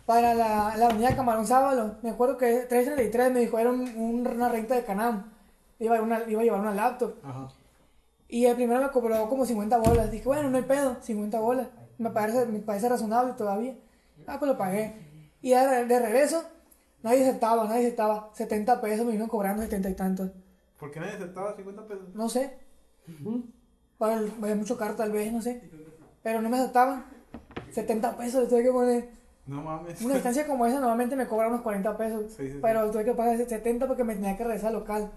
para la, la avenida Camarón Sábalo. Me acuerdo que 333 me dijo, era un- un- una renta de Canam. Iba una, iba a llevar una laptop. Ajá. Y el primero me cobró como 50 bolas. Dije, bueno, no hay pedo, 50 bolas. Me parece, me parece razonable todavía. Ah, pues lo pagué. Y ya de, de regreso, nadie aceptaba, nadie aceptaba. 70 pesos me vino cobrando 70 y tantos. ¿Por qué nadie aceptaba 50 pesos? No sé. Va a haber, va a haber mucho caro tal vez, no sé. Pero no me aceptaban. 70 pesos le tuve que poner. No mames. Una estancia como esa normalmente me cobra unos 40 pesos. Sí, sí, sí. Pero tuve que pagar 70 porque me tenía que regresar al local.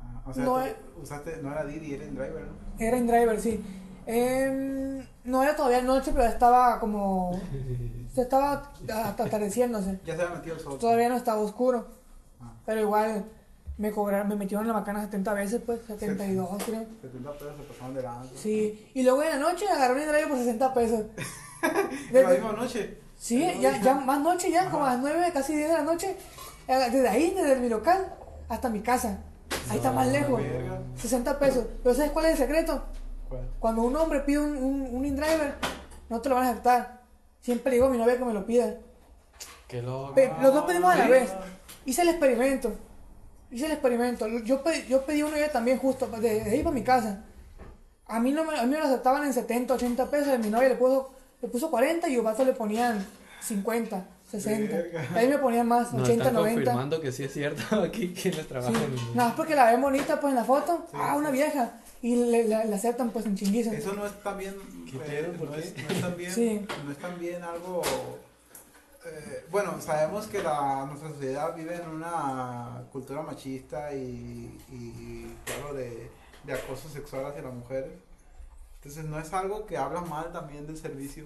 Ah, o sea, No tú usaste, no era Didi, era InDriver, ¿no? Era en driver, sí. Em, no era todavía noche, pero estaba como. Se estaba hasta atardeciéndose. Ya se había metido el sol. Todavía no estaba oscuro. Ah, Pero igual me cobraron, me metieron en la macana 70 veces, pues, 72 creo. 70 pesos se pasaron de lanza. Sí. Y luego en la noche agarré un driver por 60 pesos. La Desde- misma noche. Sí, ya, ya más noche, ya, como a las 9, casi 10 de la noche. eh, Desde ahí, desde mi local hasta mi casa. Ahí está más lejos. verga. 60 pesos. Pero ¿sabes cuál es el secreto? Cuando un hombre pide un, un, un InDriver, no te lo van a aceptar. Siempre le digo a mi novia que me lo pida. Qué loco. Pe- los dos pedimos a la sí. vez. Hice el experimento. Hice el experimento. Yo pedí, yo pedí uno y ella también justo, de, de ahí para mi casa. A mí, no me, a mí me lo aceptaban en 70, 80 pesos. A mi novia le puso, le puso 40 y los vatos le ponían 50, 60. Verga. Ahí me ponían más, Nos 80, están 90. confirmando que sí es cierto aquí quienes trabajan Sí. Nada más porque la ven bonita pues en la foto. ah, una vieja. Y le, le- le aceptan pues en chinguiza. Eso no es también. ¿Qué eh, no, es, no es también. Sí. No es también algo. eh, bueno, sabemos que la, nuestra sociedad vive en una cultura machista y, y claro, de, de acoso sexual hacia las mujeres. Entonces, no es algo que habla mal también del servicio.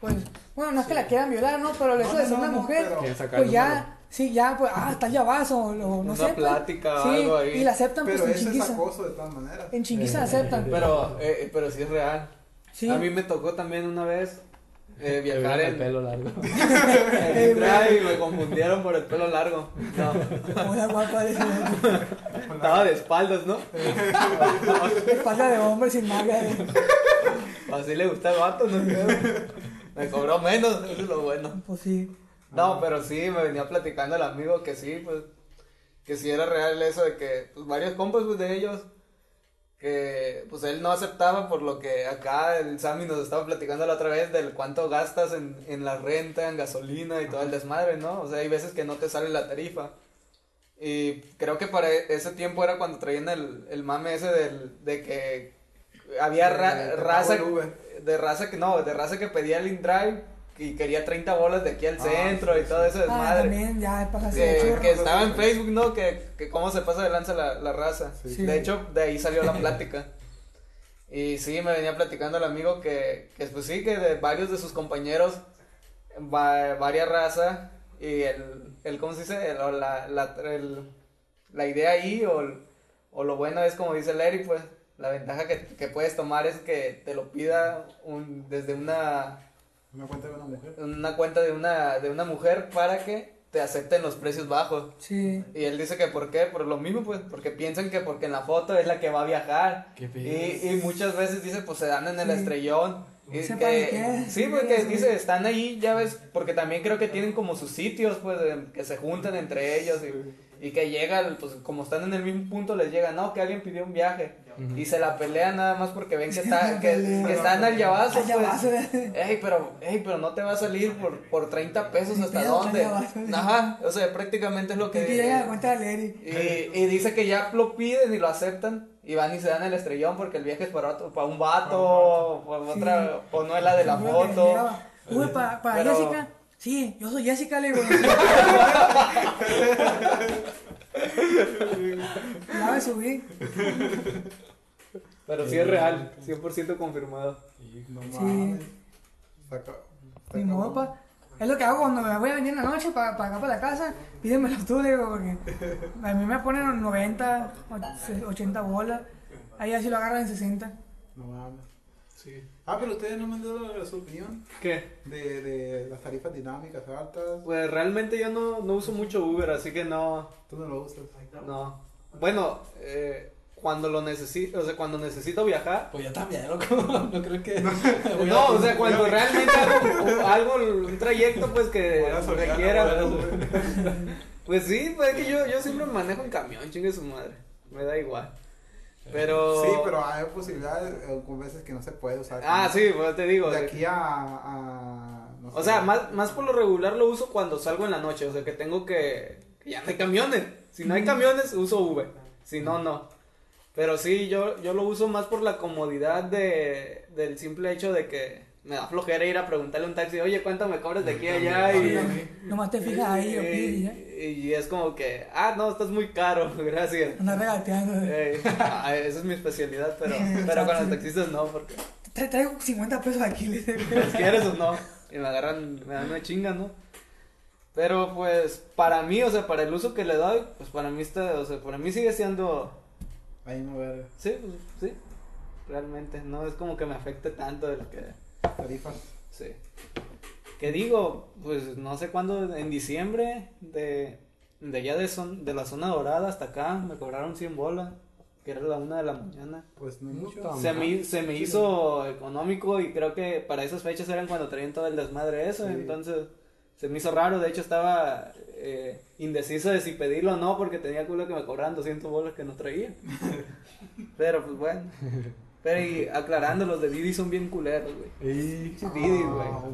Pues, bueno, no es que la quieran violar, ¿no? Pero el hecho No, de ser no, una no, mujer, pues ya. Sí, ya, pues, ah, está ya vas o, o no Una sé. pues. plática o sí, algo ahí. Y la aceptan pues Pero en eso es chinguiza. acoso de todas maneras. En chinguiza la aceptan. Pero, eh, pero sí es real. Sí. A mí me tocó también una vez eh, viajar vieron el en, pelo largo. en y me confundieron por el pelo largo. No, Hola, guapa, de estaba de espaldas, ¿no? espalda de hombre sin nalga. de- Así le gusta el vato, no creo. Me cobró menos, eso es lo bueno. Pues sí. No, pero sí, me venía platicando el amigo que sí, pues, que sí era real eso de que, pues, varios compas, pues, de ellos, que, pues, él no aceptaba por lo que acá el Sammy nos estaba platicando la otra vez del cuánto gastas en, en la renta, en gasolina y todo el desmadre, ¿no? O sea, hay veces que no te sale la tarifa. Y creo que para ese tiempo era cuando traían el, el mame ese del, de que había ra- raza, de raza que no, de raza que pedía el InDrive y quería 30 bolas de aquí al Ah, centro sí, y todo Ah, desmadre. también, ya, pasa que, estaba en Facebook, ¿no? Que, que cómo se pasa de lanza la, la raza. Sí. Sí. De hecho, de ahí salió la plática. Y sí, me venía platicando el amigo que, que pues sí, que de varios de sus compañeros, va, varias razas, y el, el, ¿cómo se dice? El- o la, la, el- la idea ahí, o, el- o lo bueno es como dice Larry, pues, la ventaja que, que puedes tomar es que te lo pida un, desde una, Me cuenta de una mujer. una cuenta de una, de una mujer para que te acepten los precios bajos. Sí. Y él dice que por qué, por lo mismo, pues, porque piensan que porque en la foto es la que va a viajar. Qué. Y, y muchas veces dice, pues se dan en el Sí. estrellón. Y que- qué. sí, porque Sí. dice, están ahí, ya ves, porque también creo que tienen como sus sitios, pues, de- que se juntan entre ellos y, y que llega, pues, como están en el mismo punto, les llega, no, que alguien pidió un viaje. Y se la pelean nada más porque ven que, está, que, que están al llavazo, Al pues. Ey, pero, ey, pero no te va a salir por, por 30 pesos hasta pedo, dónde. Ajá, o sea, prácticamente es lo que... Y que llega a la cuenta de Larry. Y, y dice que ya lo piden y lo aceptan y van y se dan el estrellón porque el viaje es para, otro, para un vato para Sí. otra o no es la de la foto. Uy, para, para Pero- Jessica. Sí, yo soy Jessica, le digo. ya me subí. Pero sí es real, 100% confirmado. No Sí. mames. Está Ni modo, pa. Es lo que hago cuando me voy a venir en la noche para acá, para la casa. Pídemelo tú, le digo, porque a mí me ponen 90, och- 80 bolas. Ahí así lo agarran en 60. No mames. Sí. Ah, pero ustedes no me han dado su opinión ¿Qué? de, de las tarifas dinámicas altas. Pues realmente yo no, no uso mucho Uber, así que no, Tú no lo usas. no. Bueno, eh, cuando lo necesito, o sea, cuando necesito viajar, Pues ya también, loco. No creo que. No, o sea, cuando realmente hago algo, un trayecto, pues que requiera. Pues sí, pues es que yo, yo siempre manejo en camión, chingue su madre. Me da igual. Pero. Sí, pero hay posibilidades, eh, con veces que no se puede usar. Ah, sí, pues te digo. De aquí a. a no O sé. sea, más, más por lo regular lo uso cuando salgo en la noche. O sea, que tengo que. ya no hay camiones. Si no hay camiones, uso Uber. Si no, no. Pero sí, yo, yo lo uso más por la comodidad de, del simple hecho de que me da flojera ir a preguntarle a un taxi, oye, ¿cuánto me cobras de aquí a allá? Y, Nomás te fijas ahí, y y, y es como que, ah, no, estás muy caro, gracias. Andas regateando. Eh, ah, esa es mi especialidad, pero, pero con los taxistas no, porque Tra- traigo 50 pesos aquí, le dice. ¿los quieres o no? Y me agarran, me dan una chinga, ¿no? Pero pues, para mí, o sea, para el uso que le doy, pues para mí está, o sea, para mí sigue siendo Ahí no ver Sí, pues, sí. Realmente, no es como que me afecte tanto de lo que. Tarifas. Sí. Que digo, pues no sé cuándo, en diciembre, de, de allá de, son, de la zona dorada hasta acá, me cobraron 100 bolas, que era la una de la mañana. Pues no mucho. Se me, se me hizo económico y creo que para esas fechas eran cuando traían todo el desmadre eso, Sí. entonces se me hizo raro, de hecho estaba eh, indeciso de si pedirlo o no porque tenía culo que me cobraran 200 bolas que no traía. Pero pues bueno. Pero y aclarando, los de Didi son bien culeros, güey. Y Didi, güey. Ah,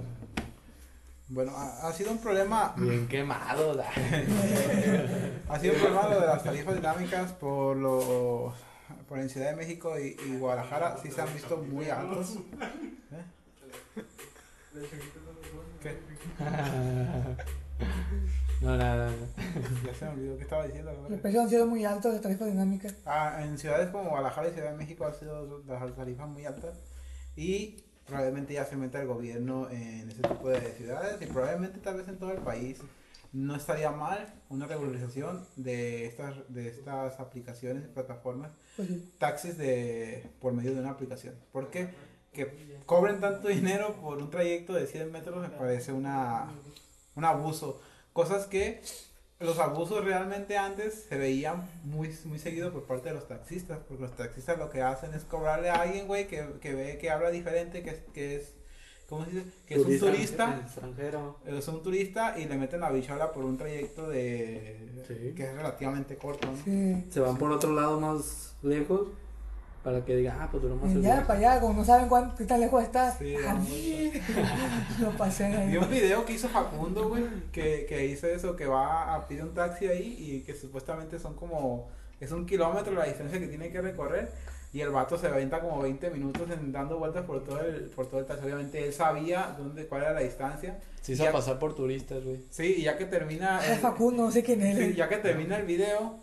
Bueno, ha, ha sido un problema. bien quemado, da. Ha sido un problema lo de las tarifas dinámicas por lo por en Ciudad de México y, y Guadalajara sí se han visto muy altos. ¿Eh? ¿Qué? No, nada, nada. Ya se me olvidó qué estaba diciendo. Los verdad. precios han sido muy altos de tarifa dinámica. Ah, en ciudades como Guadalajara y Ciudad de México han sido las tarifas muy altas y probablemente ya se meta el gobierno en ese tipo de ciudades y probablemente tal vez en todo el país no estaría mal una regularización de estas de estas aplicaciones y plataformas Pues sí. taxis de por medio de una aplicación porque que cobren tanto dinero por un trayecto de 100 metros me parece una un abuso cosas que los abusos realmente antes se veían muy, muy seguido por parte de los taxistas, porque los taxistas lo que hacen es cobrarle a alguien, güey, que, que ve que habla diferente, que es, que es ¿cómo se dice? Que es un turista, extranjero. es un turista y le meten la bichola por un trayecto de Sí. que es relativamente corto, ¿no? Sí. Se van por otro lado más lejos para que digan, ah, pues duró más Y ya para allá, como no saben cuánto, qué tan lejos estás. Sí, Ah. Lo pasé Vi ahí. un video que hizo Facundo, güey, que, que hizo eso, que va a pedir un taxi ahí y que supuestamente son como, es un kilómetro la distancia que tiene que recorrer y el vato se aventa como 20 minutos en, dando vueltas por todo el, por todo el taxi. Obviamente él sabía dónde, cuál era la distancia. Se hizo Ya- pasar por turistas, güey. Sí, y ya que termina... El- Facundo, no sé quién es. Sí, ya que termina el video,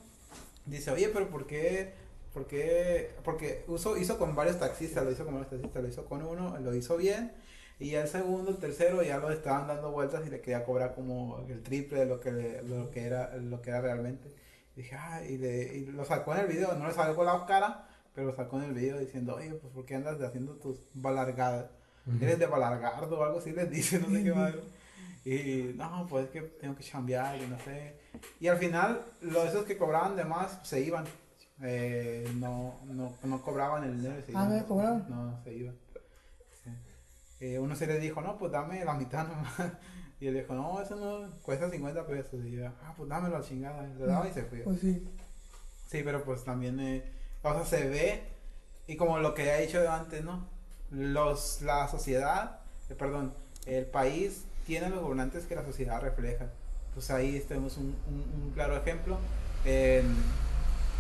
dice, oye, pero ¿por qué? ¿Por qué? Porque uso, hizo con varios taxistas, lo hizo con varios taxistas, lo hizo con uno, lo hizo bien, y el segundo, el tercero ya lo estaban dando vueltas y le quería cobrar como el triple de lo que, le- lo que, era, lo que era realmente. Y dije, ah, y, le- y lo sacó en el video, no le sacó la cara, pero lo sacó en el video diciendo, oye, pues ¿por qué andas haciendo tus balargadas? Eres de balargardo o algo así, les dice, no sé qué madre. Y no, pues es que tengo que chambear y no sé. Y al final, los esos que cobraban de más se iban. Eh, no, no, no cobraban el dinero. Se Ah, iban. ¿no cobraban? No, se iban. Sí. Eh, uno se le dijo, no, pues dame la mitad nomás. Y él dijo, no, eso no cuesta 50 pesos. Y yo, ah, pues dámelo a chingada. Le daba y se fue. Pues sí. Sí, pero pues también, eh, o sea, se ve, y como lo que he dicho antes, ¿no? Los, la sociedad, eh, perdón, el país tiene los gobernantes que la sociedad refleja. Pues ahí tenemos un, un- un claro ejemplo en,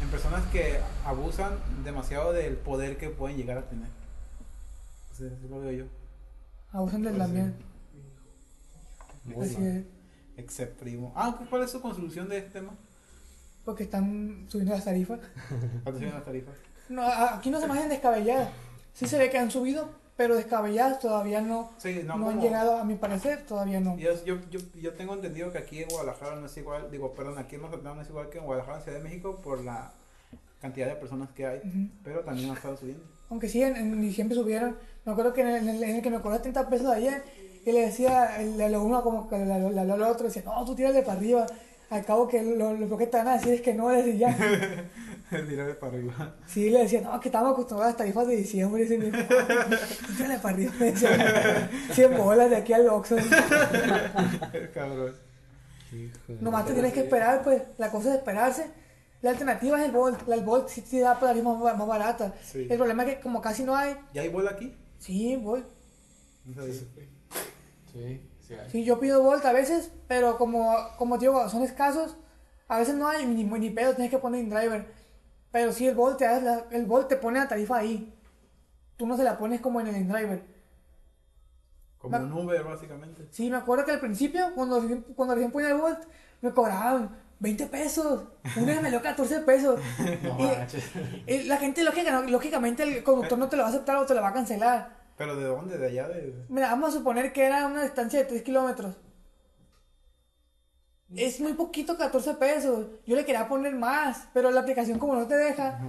en personas que abusan demasiado del poder que pueden llegar a tener. Así, así lo veo yo. Abusan del Pues. Muy Así es. Ex primo. Ah, ¿cuál es su conclusión de este tema? Porque están subiendo las tarifas. ¿Cuánto siguen las tarifas? No, aquí no se me hacen descabelladas. Sí se ve que han subido, pero descabelladas todavía no, Sí, no, no, han llegado, a mi parecer, todavía no. Yo, yo, yo, yo tengo entendido que aquí en Guadalajara no es igual, digo, perdón, aquí en Mazatlán no es igual que en Guadalajara, en Ciudad de México, por la cantidad de personas que hay, Ujú. pero también han estado subiendo. Aunque sí, en, en diciembre subieron. Me acuerdo que en el, en el- en el que me cobró 30 pesos de ayer, y le decía, el, el uno como que al otro, decía, no, tú tírale para arriba. Al cabo que lo, lo que te van a decir es que no, le decía. Tirarle para arriba. Sí, le decía, no, que estamos acostumbrados a las tarifas de diciembre. Y dice, "No, tú tírale para arriba. Me decía, 100 bolas de aquí al Oxxo. Cabrón. Nomás te tienes que esperar, pues. La cosa es esperarse. La alternativa es el Bolt. La- El Bolt sí te da para más, más barata. Sí. El problema es que como casi no hay, ¿Ya hay bola aquí? sí, Bolt. No sabía. Sí, sí hay. Sí, yo pido Bolt a veces, pero como, como te digo, son escasos, a veces no hay ni, ni pedo, tienes que poner InDriver. Pero sí, el Bolt te, la- el Bolt te pone la tarifa ahí. Tú no se la pones como en el InDriver. Como un Uber, básicamente. Sí, me acuerdo que al principio, cuando, recién- cuando recién ponía el Bolt, me cobraban 20 pesos. Una vez me dio 14 pesos. No Y- y la gente, lógica- lógicamente, el conductor no te lo va a aceptar o te lo va a cancelar. ¿Pero de dónde? ¿De allá? De... Mira, vamos a suponer que era una distancia de 3 kilómetros. Es muy poquito, 14 pesos. Yo le quería poner más, pero la aplicación como no te deja,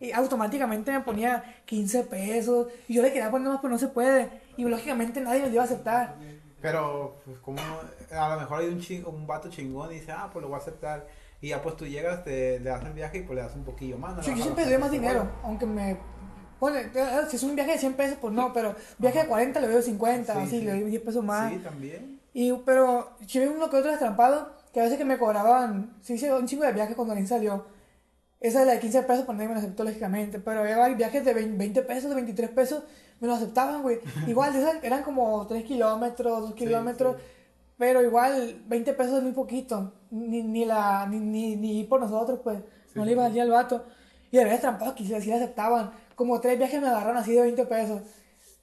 y automáticamente me ponía 15 pesos. Y yo le quería poner más, pero no se puede. Y lógicamente nadie me lo iba a aceptar. Pero, pues, como a lo mejor hay un, ching- un vato chingón y dice, ah, pues lo voy a aceptar. Y ya pues tú llegas, te, le das el viaje y pues le das un poquillo más. ¿no? Yo, siempre doy más dinero, aunque me... Bueno, si es un viaje de 100 pesos, pues no, pero viaje de 40 le doy 50, Sí, así, sí. le doy 10 pesos más. Sí, también. Y, pero si veo uno que otro destrampado, que a veces que me cobraban, sí hice un chingo de viajes cuando ni salió. Esa de la de 15 pesos, pues nadie me lo aceptó lógicamente. Pero había viajes de 20 20 pesos, de 23 pesos, me lo aceptaban, güey. Igual, eran como 3 kilómetros, 2 kilómetros. Pero igual, 20 pesos es muy poquito. Ni, ni, la, ni, ni, ni por nosotros, pues. no le iba a al vato. Y de verdad trampados que sí, sí le aceptaban. Como tres viajes me agarraron así de 20 pesos.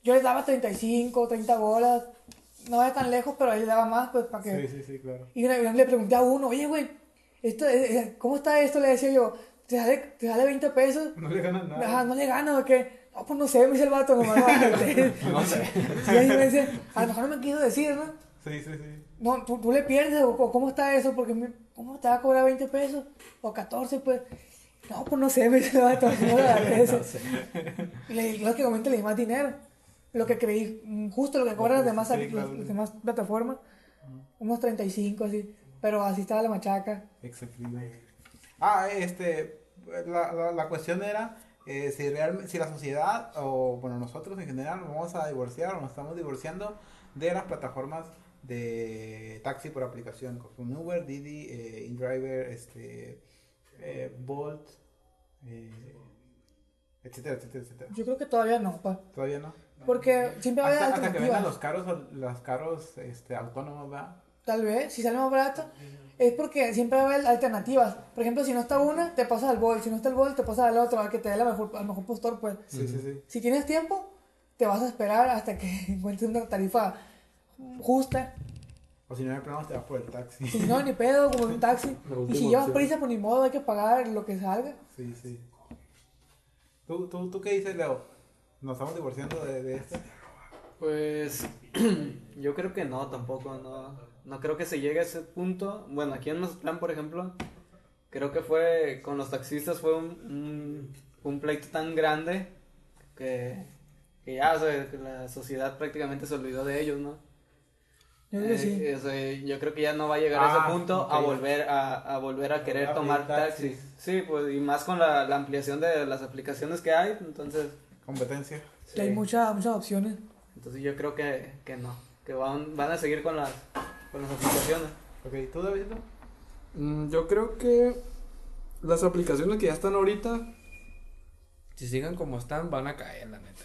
Yo les daba 35, 30 bolas. No era tan lejos, pero le daba más, pues, para que... Sí, sí, sí, claro. Y una vez le pregunté a uno, oye, güey, esto, eh, eh, ¿cómo está esto? Le decía yo, ¿te sale, te sale 20 pesos? No le ganan nada. Ajá, no le gano, ¿o qué? No, pues no sé, me dice el vato, nomás no No sé. Sí, ahí me dice, a lo mejor no me quiso decir, ¿no? Sí, sí, sí. No, tú, tú le pierdes, o, ¿cómo está eso? Porque, me- ¿cómo te va a cobrar 20 pesos? O 14, pues. No, pues no sé, me dice el vato, no le agradece. Y le, lógicamente le di más dinero. Lo que creí, mm, justo lo que cobran las demás, Sí, claro. las demás plataformas. Unos 35, así. Pero así estaba la machaca. Exacto. Ah, este, la, la, la cuestión era eh, si, realmente, si la sociedad o, bueno, nosotros en general vamos a divorciar o nos estamos divorciando de las plataformas de taxi por aplicación, como Uber, Didi, eh, InDriver, este, eh, Bolt, eh, etcétera, etcétera, etcétera. Yo creo que todavía no, pa. Todavía no. Porque siempre va a haber Hasta, hasta que alternativas. los carros, los carros este, autónomos, ¿verdad? Tal vez, si sale más barato, es porque siempre va a haber alternativas. Por ejemplo, si no está una, te pasas al bol. Si no está el bol, te pasas al otro, al que te dé la mejor, al mejor postor, pues. Sí, sí, sí. Si tienes tiempo, te vas a esperar hasta que encuentres una tarifa justa. O si no hay problemas, te vas por el taxi. Si no, ni pedo, como un taxi. Y si llevas prisa, pues ni modo, hay que pagar lo que salga. Sí, sí. ¿Tú, tú, tú qué dices, Leo? ¿Nos estamos divorciando de, de esto? Pues yo creo que no, tampoco, no, no creo que se llegue a ese punto. Bueno, aquí en Mazatlán, por ejemplo, creo que fue, con los taxistas fue un, un, un pleito tan grande que, que ya, o sea, que la sociedad prácticamente se olvidó de ellos, ¿no? Yo creo que Eh, sí. o sea, yo creo que ya no va a llegar a Ah, ese punto a volver a, a volver a querer tomar taxis. taxis. Sí, pues y más con la, la ampliación de las aplicaciones que hay, entonces Competencia. Que Hay sí. muchas muchas opciones. Entonces yo creo que, que no, que van, van a seguir con las, con las aplicaciones. Ok, ¿tú, David? Mm, Yo creo que las aplicaciones que ya están ahorita, si sigan como están, van a caer, la neta.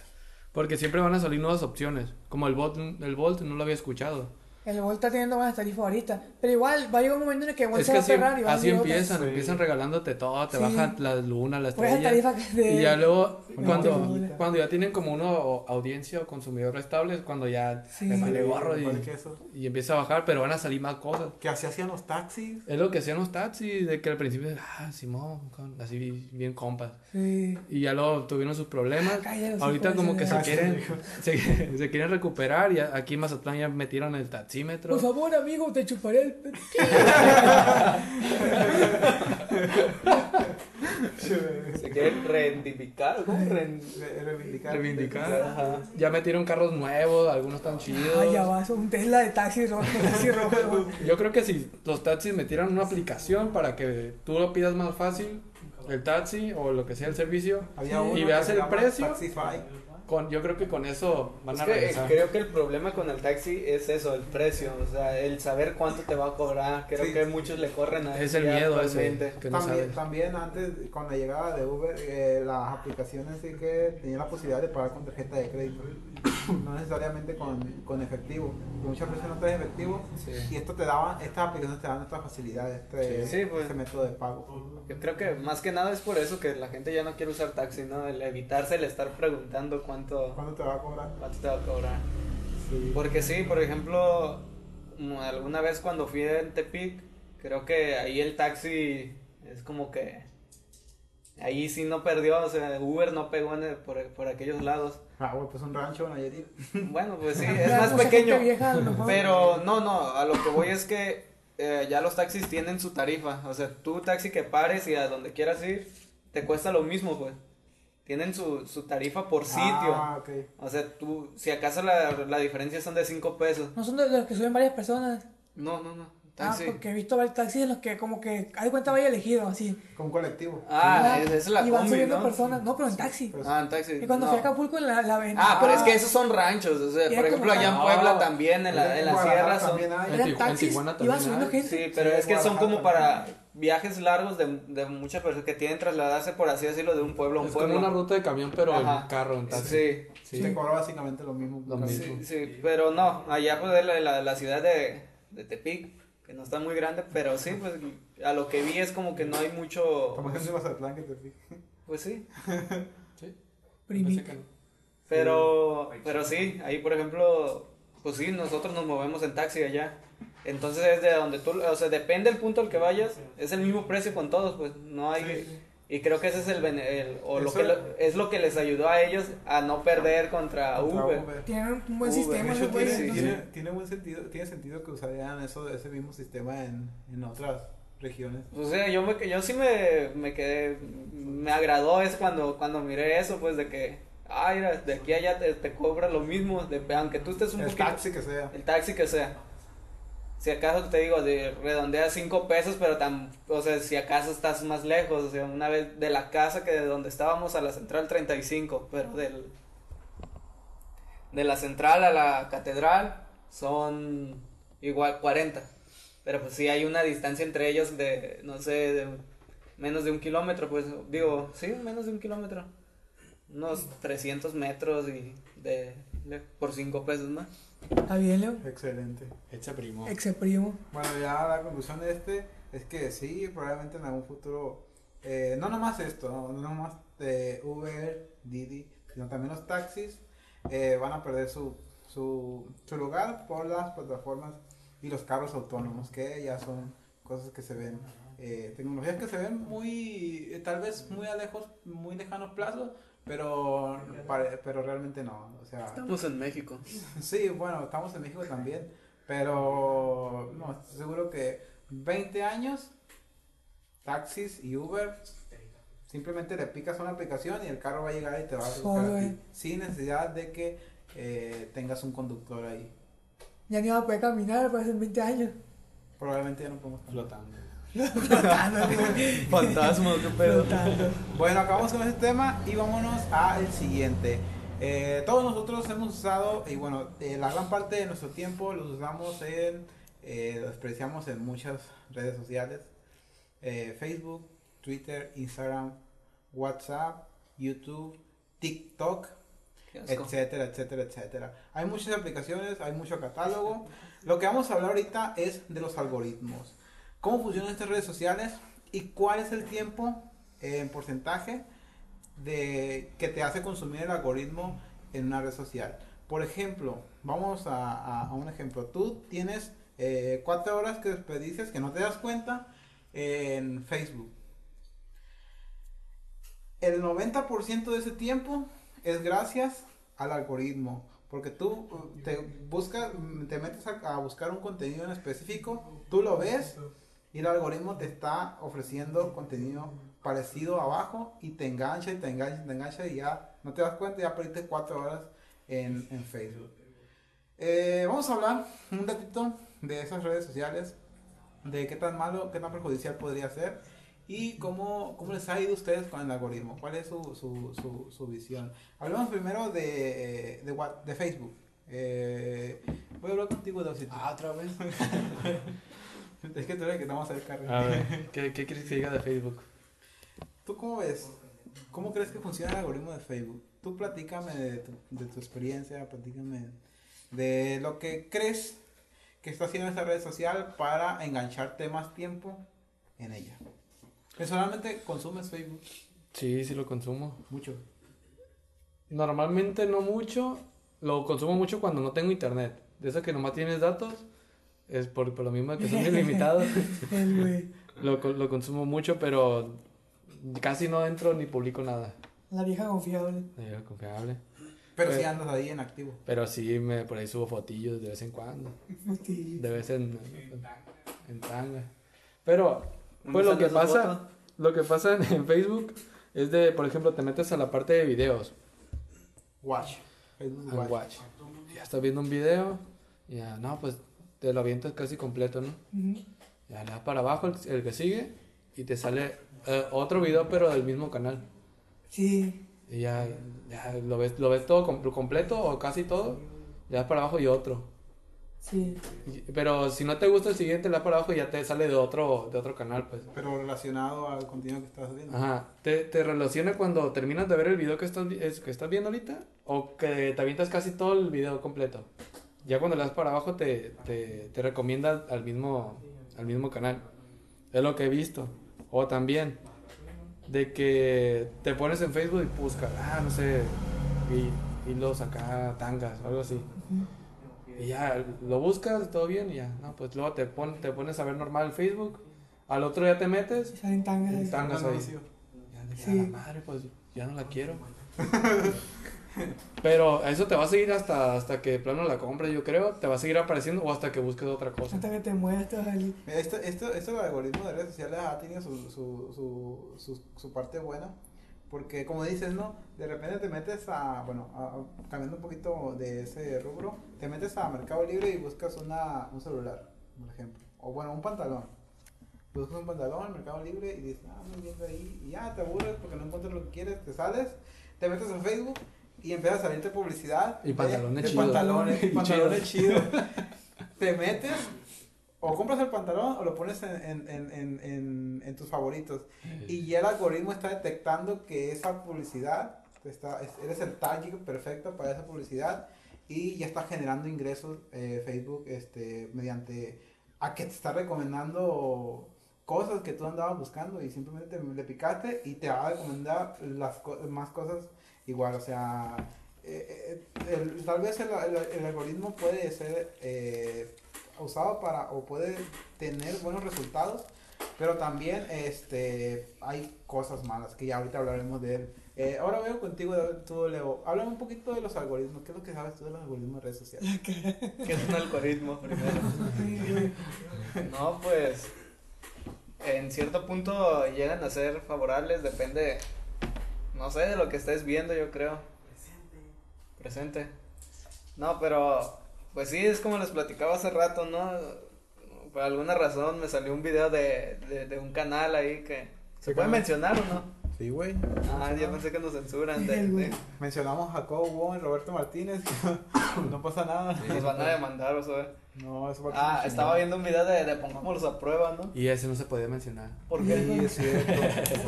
Porque siempre van a salir nuevas opciones. Como el Bolt, el Bolt no lo había escuchado. El Volt está teniendo buenas tarifas ahorita. Pero igual va a llegar un momento en el que Volt Es se que va a así, cerrar y va a así salir otra. empiezan, Sí. empiezan regalándote todo, te Sí. bajan la luna, la estrella. que de... Y ya luego, cuando, cuando ya tienen como una audiencia o consumidor estable, es cuando ya Sí. le vale gorro y, y empieza a bajar, pero van a salir más cosas. Que así hacían los taxis. Es lo que hacían los taxis, de que al principio, ah, Simón, así bien compas. Sí. Y ya luego tuvieron sus problemas. Cállate los Ahorita como que se quieren, se, se quieren recuperar y aquí en Mazatlán ya metieron el taxímetro. Por favor, amigo, te chuparé el... Se quieren reidentificar, ¿cómo? Re- Re- Reivindicar. Reivindicar. Ajá. Ya metieron carros nuevos, algunos están chidos. Ay, ya vas, un Tesla de taxi rojo, taxi rojo. güey. Yo creo que si los taxis metieran una aplicación para que tú lo pidas más fácil, el taxi o lo que sea el servicio, Había y veas el precio, Taxify. Con, yo creo que con eso van Es a que regresar. creo que el problema con el taxi es eso, el precio, o sea, el saber cuánto te va a cobrar. Creo Sí. que muchos le corren a Es el miedo ese, actualmente. que no también, sabes. también antes, con la llegada de Uber, eh, las aplicaciones sí que tenían la posibilidad de pagar con tarjeta de crédito. No necesariamente con, con efectivo. Porque muchas veces no traes efectivo. Sí. Y esto te daba, estas aplicaciones te dan estas facilidades, este, Sí, pues. este método de pago. Yo creo que más que nada es por eso que la gente ya no quiere usar taxi, ¿no? El evitarse el estar preguntando cuánto, ¿Cuándo te va a cobrar? cuánto te va a cobrar. Sí. Porque sí, por ejemplo, mm, alguna vez cuando fui en Tepic, creo que ahí el taxi es como que ahí sí no perdió, o sea, Uber no pegó en el- por, por aquellos lados. Ah, güey, pues un rancho en Nayarit. Bueno, pues sí, es más pequeño. vieja. Pero no, no, a lo que voy es que eh, ya los taxis tienen su tarifa. O sea, tú taxi que pares y a donde quieras ir, te cuesta lo mismo, pues. Tienen su, su tarifa por sitio. Ah, ok. O sea, tú, si acaso la, la diferencia son de 5 pesos. No son de los que suben varias personas. No, no, no. Ah, Taxi. porque he visto varios taxis en los que como que, hay cuenta vaya elegido, así. Con un colectivo. Ah, Y es, van- es la Y van combi, subiendo ¿no? personas. No, pero en taxi. Ah, en taxi. Y cuando no. fui a Acapulco en la, la avenida. Ah, pero es que esos son ranchos. O sea, por es ejemplo, allá en No. Puebla también, en la, en la sierra son. también hay. En Eran Tijuana taxis, también iban subiendo hay. gente. Sí, pero Sí, es que son como para viajes largos de, de muchas personas que tienen trasladarse, por así decirlo, de un pueblo a un Es pueblo. como una ruta de camión, pero Ajá. en carro, en taxi. Sí, Sí. Te cobra básicamente lo mismo. Lo mismo. sí, sí, pero no, allá pues es la, la, la ciudad de, de Tepic, que no está muy grande, pero sí, pues a lo que vi es como que no hay mucho, Como de Mazatlán que te pues sí, Sí. Que pero, pero sí, ahí por ejemplo, pues sí, nosotros nos movemos en taxi allá, entonces es de donde tú, o sea, depende del punto al que vayas, es el mismo precio con todos, pues no hay... Sí, sí. Y creo que ese es el, o lo que lo- es lo que les ayudó a ellos a no perder contra Contra Uber. Uber. Tienen un buen Uber, sistema, hecho, tiene, sí, tiene, tiene buen sentido, tiene sentido que usarían eso, ese mismo sistema en, en otras regiones. O sea, yo, me, yo sí me, me quedé, me agradó es cuando, cuando miré eso, pues de que, ay, mira, de aquí a allá te, te cobra lo mismo, de, aunque tú estés un El poquito, taxi que sea. el taxi que sea. Si acaso te digo, de redondea 5 pesos, pero tan, o sea, si acaso estás más lejos, o sea, una vez de la casa que de donde estábamos a la central 35, pero del, de la central a la catedral son igual 40. Pero pues sí hay una distancia entre ellos de, no sé, menos de un kilómetro, pues digo, sí, menos de un kilómetro. Unos 300 metros y de, de- por 5 pesos más. Está bien, Leo. Excelente. Echa primo. Primo. Bueno, ya la conclusión de este es que sí, probablemente en algún futuro, eh, no nomás esto, no, no nomás de Uber, Didi, sino también los taxis eh, van a perder su, su, su lugar por las plataformas y los carros autónomos, que ya son cosas que se ven, eh, tecnologías que se ven muy, eh, tal vez muy a lejos, muy lejanos plazos, pero, pare- pero realmente no, o sea... Estamos en México. Sí, bueno, estamos en México también, pero no, estoy seguro que 20 años, taxis y Uber, simplemente le picas una aplicación y el carro va a llegar y te va a buscar a ti, sin necesidad de que eh, tengas un conductor ahí. Ya ni va a poder caminar, puede ser 20 años. Probablemente ya no podemos caminar. Flotando. Fantasma, qué pedo. Bueno, acabamos con este tema y vámonos al siguiente. Eh, todos nosotros hemos usado, y bueno, eh, la gran parte de nuestro tiempo los usamos en, eh, los desperdiciamos en muchas redes sociales. Eh, Facebook, Twitter, Instagram, WhatsApp, YouTube, TikTok, etcétera, etcétera, etcétera. Hay muchas aplicaciones, hay mucho catálogo. Lo que vamos a hablar ahorita es de los algoritmos. ¿Cómo funcionan estas redes sociales y cuál es el tiempo eh, en porcentaje de que te hace consumir el algoritmo en una red social? Por ejemplo, vamos a, un ejemplo. Tú tienes eh, cuatro horas que desperdicias que no te das cuenta en Facebook. El 90% de ese tiempo es gracias al algoritmo. Porque tú uh, te buscas, te metes a, a buscar un contenido en específico, tú lo ves y el algoritmo te está ofreciendo contenido parecido abajo y te engancha y te engancha y te engancha y ya no te das cuenta, ya perdiste cuatro horas en, en Facebook. Eh, vamos a hablar un ratito de esas redes sociales, de qué tan malo, qué tan perjudicial podría ser y cómo, cómo les ha ido a ustedes con el algoritmo, cuál es su, su, su, su visión. Hablemos primero de, eh, de, what- de Facebook. Eh, voy a hablar contigo, Dosito. Ah, otra vez. Es que tú eres el que te vamos a hacer cargo. A ver, ¿qué, qué quieres que diga de Facebook? ¿Tú cómo ves? ¿Cómo crees que funciona el algoritmo de Facebook? Tú platícame de tu, de tu experiencia, platícame de lo que crees que está haciendo esta red social para engancharte más tiempo en ella. Personalmente, ¿consumes Facebook? Sí, sí lo consumo. Mucho. Normalmente no mucho. Lo consumo mucho cuando no tengo internet. De eso que nomás tienes datos. Es por, por lo mismo que son ilimitados. Lo, co- lo consumo mucho, pero casi no entro ni publico nada. La vieja confiable. Eh, confiable. Pero sí Pero- andas ahí en activo. Pero sí, me, por ahí subo fotillos de vez en cuando. Sí. De vez en, en tanga. Pero, ¿Dónde pues lo que pasa, foto? lo que pasa en, en Facebook es de, por ejemplo, te metes a la parte de videos. Watch. Facebook Watch. Watch. Ya estás viendo un video. y Ya, no, pues te lo avientas casi completo, ¿no? Ya le das para abajo el, el que sigue y te sale eh, otro video, pero del mismo canal. Sí. Y ya, ya lo, ves, lo ves todo com- completo o casi todo. Le das para abajo y otro. Sí. Y- Pero si no te gusta el siguiente, le das para abajo y ya te sale de otro, de otro canal, pues. Pero relacionado al contenido que estás viendo. Ajá. ¿Te, te relaciona cuando terminas de ver el video que estás, que estás viendo ahorita? ¿O que te avientas casi todo el video completo? Ya cuando le das para abajo te, te, te recomienda al mismo, al mismo canal. Es lo que he visto. O también de que te pones en Facebook y buscas, ah, no sé, y, hilos acá, tangas o algo así. Y ya lo buscas, todo bien, y ya, no, pues luego te, pon- te pones a ver normal el Facebook. Al otro día te metes Salen tangas. y tangas ahí. Ya dije, Sí. "A la madre, pues ya no la quiero. Pero eso te va a seguir hasta, hasta que de plano la compres, yo creo. Te va a seguir apareciendo o hasta que busques otra cosa. Hasta que te a. Mira, Esto, esto, esto del algoritmo de redes sociales ha tenido su, su, su, su, su parte buena. Porque, como dices, ¿no? De repente te metes a, bueno, a- a- cambiando un poquito de ese rubro, te metes a Mercado Libre y buscas una, un celular, por ejemplo. O bueno, un pantalón. Buscas un pantalón en Mercado Libre y dices, ah, muy bien de ahí. Y ya te aburres porque no encuentras lo que quieres, te sales, te metes en Facebook y empieza a salirte publicidad. Y pantalones chidos. pantalones, Y pantalones chidos. te metes o compras el pantalón o lo pones en, en, en, en, tus favoritos. Y ya el algoritmo está detectando que esa publicidad, está, es- eres el target perfecto para esa publicidad y ya está generando ingresos eh, Facebook este, mediante a que te está recomendando cosas que tú andabas buscando y simplemente le picaste y te va a recomendar las co- más cosas igual, o sea, eh, eh, el- tal vez el, el- el algoritmo puede ser eh, usado para o puede tener buenos resultados, pero también este hay cosas malas que ya ahorita hablaremos de él. Eh, ahora veo contigo, tú Leo, háblame un poquito de los algoritmos, ¿qué es lo que sabes tú de los algoritmos de redes sociales? ¿Qué es un algoritmo primero? No, pues en cierto punto llegan a ser favorables, depende, no sé, de lo que estés viendo, yo creo. Presente. No, pero pues sí, es como les platicaba hace rato, ¿no? Por alguna razón me salió un video de, de, de un canal ahí que... ¿Se ¿Qué puede canal? mencionar o no? Sí, güey. Ah, ya pensé que nos censuran. De, Mencionamos a Jacobo Wong, Roberto Martínez, no pasa nada. nos van a demandar, o sea. No, eso va a Ah, estaba viendo un video de, de pongámoslos a prueba, ¿no? Y ese no se podía mencionar. ¿Por qué? Sí, es cierto.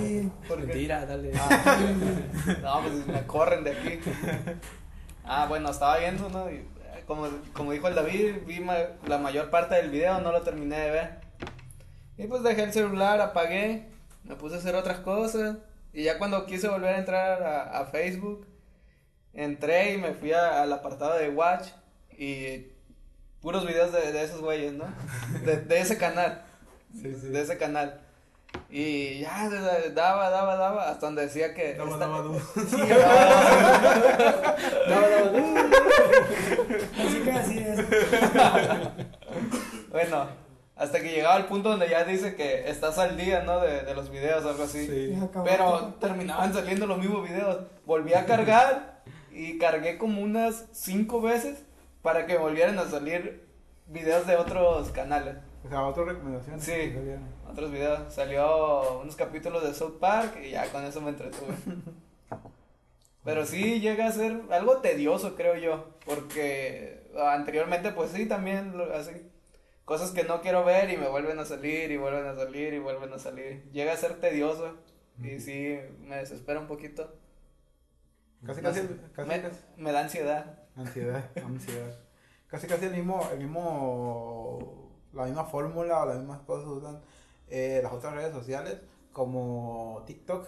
Sí. ¿Por qué? Mentira, dale. Ah, no, pues me corren de aquí. Ah, bueno, estaba viendo, ¿no? Y, eh, como, como dijo el David, vi ma- la mayor parte del video, no lo terminé de ver. Y pues dejé el celular, apagué, me puse a hacer otras cosas. Y ya cuando quise volver a entrar a, a Facebook, entré y me fui a- al apartado de Watch y puros videos de, de esos güeyes, ¿no? De, de ese canal. De ese canal. Y ya daba, daba, daba, hasta donde decía que... Daba, esta- daba, daba. Sí, daba. Daba, daba, daba. Así que así es. Bueno, hasta que llegaba al punto donde ya dice que estás al día, ¿no? De, de los videos, algo así. Sí. Pero terminaban saliendo los mismos videos. Volví a cargar y cargué como unas cinco veces para que volvieran a salir videos de otros canales. O sea, otra recomendación. Sí. Otros videos. Salió unos capítulos de South Park y ya con eso me entretuve. Pero sí llega a ser algo tedioso, creo yo. Porque anteriormente, pues sí, también así. Cosas que no quiero ver y me vuelven a salir y vuelven a salir y vuelven a salir. Llega a ser tedioso. Y sí, me desespera un poquito. Casi, No casi, casi, me, casi. me da ansiedad. Ansiedad, ansiedad. Casi, casi el mismo, el mismo, la misma fórmula o las mismas cosas usan eh, las otras redes sociales como TikTok.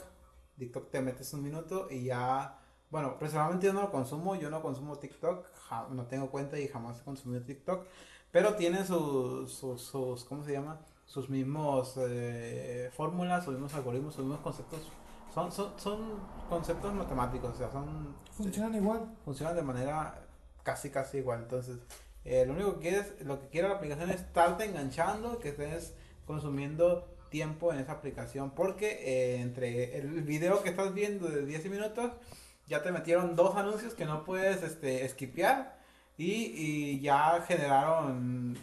TikTok te metes un minuto y ya. Bueno, personalmente yo no lo consumo, yo no consumo TikTok, ja- no tengo cuenta y jamás he consumido TikTok, pero tiene sus, sus, sus ¿cómo se llama? Sus mismos eh, fórmulas, sus mismos algoritmos, sus mismos conceptos. Son, son, son conceptos matemáticos, o sea, son Funcionan igual. funcionan de manera casi casi igual. Entonces, eh, lo único que quieres, lo que quiere la aplicación es estarte enganchando, que estés consumiendo tiempo en esa aplicación, porque eh, entre el video que estás viendo de 10 minutos, ya te metieron dos anuncios que no puedes este, skipear y, y ya generaron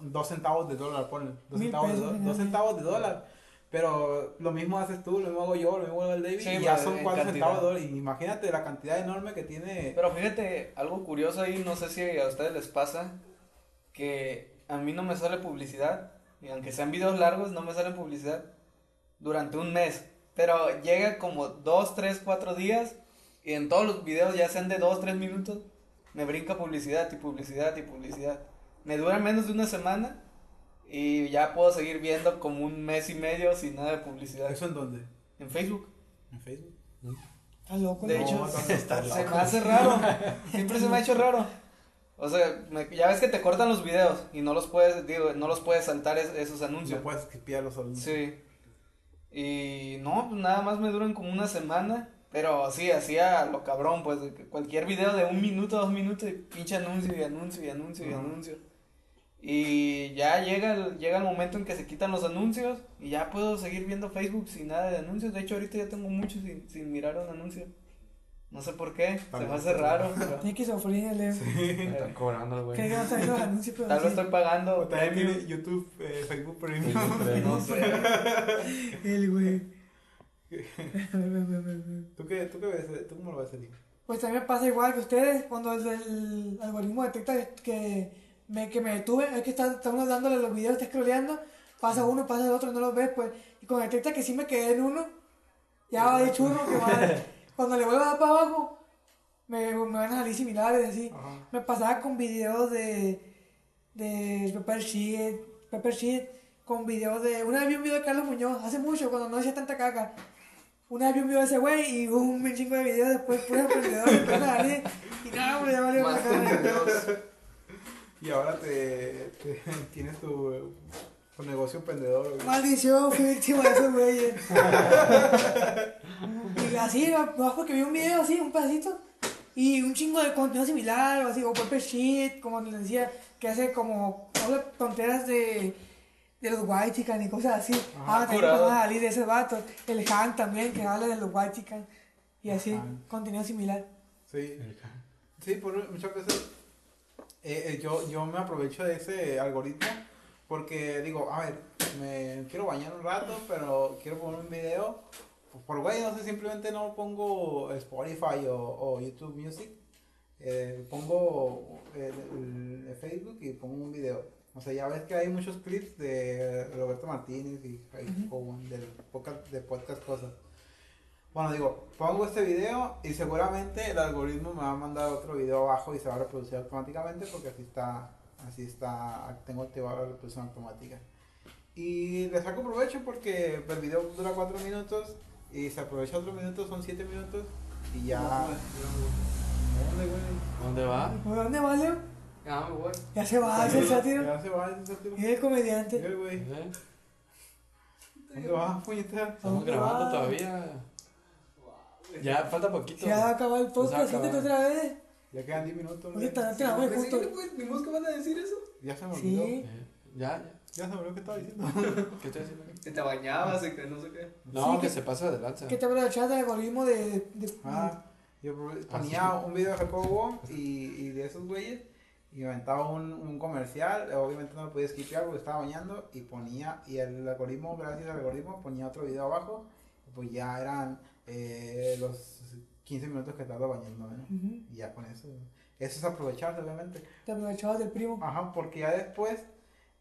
dos centavos de dólar, ponle, dos centavos de, pesos, do- generalmente. dos centavos de dólar. Pero lo mismo haces tú, lo mismo hago yo, lo mismo hago el David, Sí, y ya son cuatro cantidad. centavos de dólar. Y imagínate la cantidad enorme que tiene. Pero fíjate, algo curioso ahí, no sé si a ustedes les pasa, que a mí no me sale publicidad, y aunque sean videos largos, no me sale publicidad durante un mes. Pero llega como dos, tres, cuatro días, y en todos los videos, ya sean de dos, tres minutos, me brinca publicidad y publicidad y publicidad. Me dura menos de una semana, y ya puedo seguir viendo como un mes y medio sin nada de publicidad. ¿Eso en dónde? En Facebook. ¿En Facebook? Estás loco. De ¿no? hecho, se loco. me hace raro. Siempre se me ha hecho raro. O sea, me- ya ves que te cortan los videos y no los puedes, digo, no los puedes saltar es- esos anuncios. No puedes skipear los anuncios. Sí. Y no, pues nada más me duran como una semana. Pero sí, hacía lo cabrón, pues cualquier video de un minuto, dos minutos, y pinche anuncio y anuncio y anuncio y anuncio. Y ya llega el, llega el momento en que se quitan los anuncios y ya puedo seguir viendo Facebook sin nada de anuncios. De hecho, ahorita ya tengo mucho sin, sin mirar un anuncio. No sé por qué, se me hace raro. pero- Tiene que sufrir el Leo. Están cobrando, güey. Cree que no está viendo los anuncios, pero Tal vez sí. estoy pagando O también tiene YouTube, eh, Facebook Premium. No sé. El güey. ¿Tú qué, tú qué ves? ¿Tú cómo lo ves, Eli? Pues también pasa igual que ustedes cuando el, el algoritmo detecta que me, que me detuve, es que está, uno dándole los videos, está scrolleando, pasa uno, pasa el otro, no los ves, pues, y cuando detecta que sí me quedé en uno, ya va que va, cuando le vuelvo a dar para abajo, me, me van a salir similares, así. Ajá. Me pasaba con videos de, de Pepper Sheet, Pepper Sheet, con videos de, una vez vi un video de Carlos Muñoz, hace mucho, cuando no hacía tanta caca. Una vez vi un video de ese güey y un chingo de videos después, puros emprendedores, a salir, y nada, hombre, ya valió la cara. Y ahora te, te- tienes tu, tu negocio emprendedor. güey. Maldición, fui víctima de esos güeyes. y así, no, porque vi un video así, un pedacito, y un chingo de contenido similar, o así, o Pepper Sheet, como les decía, que hace como, habla tonteras de, de los white chican y cosas así. Ah, Ah, también van a salir de ese vato. El Han también, que habla de los white chican, y así, Han. contenido similar. Sí. Sí, por muchas veces eh, eh, yo, yo me aprovecho de ese algoritmo porque digo, a ver, me quiero bañar un rato, pero quiero poner un video. Pues, por güey, no sé, simplemente no pongo Spotify o, o YouTube Music. Eh, pongo el, el Facebook y pongo un video. O sea, ya ves que hay muchos clips de Roberto Martínez y Jaime Cowan del podcast, de podcast cosas. Bueno, digo, pongo este video y seguramente el algoritmo me va a mandar otro video abajo y se va a reproducir automáticamente porque así está, así está, tengo activada la reproducción automática. Y le saco provecho porque el video dura 4 minutos y se aprovecha otro minuto, son 7 minutos y ya... ¿Dónde, güey? ¿Dónde va? ¿Por dónde va, Leo? Ah, me voy. Ya se va, es el sátiro. Ya se va, ese sátiro. Y el comediante. Mira, güey. ¿Eh? ¿Dónde va, puñetera? Estamos ¿Dónde grabando va? todavía. Ya falta poquito. Se va a acabar el podcast, siéntate otra vez. Ya quedan 10 minutos, güey. Ahorita te la voy justo. ¿Vimos que van a decir eso? Ya se me olvidó. Sí. Eh, Ya, ya. Ya se me olvidó que estaba diciendo. ¿Qué estoy haciendo? Que te bañabas y que no sé qué. No, Sí, que que- se pasa de lanza. ¿Qué te aprovechas del algoritmo de, de, Ah, yo ponía un video de Jacobo y, y de esos güeyes y aventaba un, un comercial, obviamente no lo podía skipear porque estaba bañando y ponía, y el algoritmo, gracias al algoritmo, ponía otro video abajo, y pues ya eran eh, los 15 minutos que estaba bañando, ¿no? Ujú. Y ya con eso, eso es aprovecharse obviamente. Te aprovechabas del primo. Ajá, porque ya después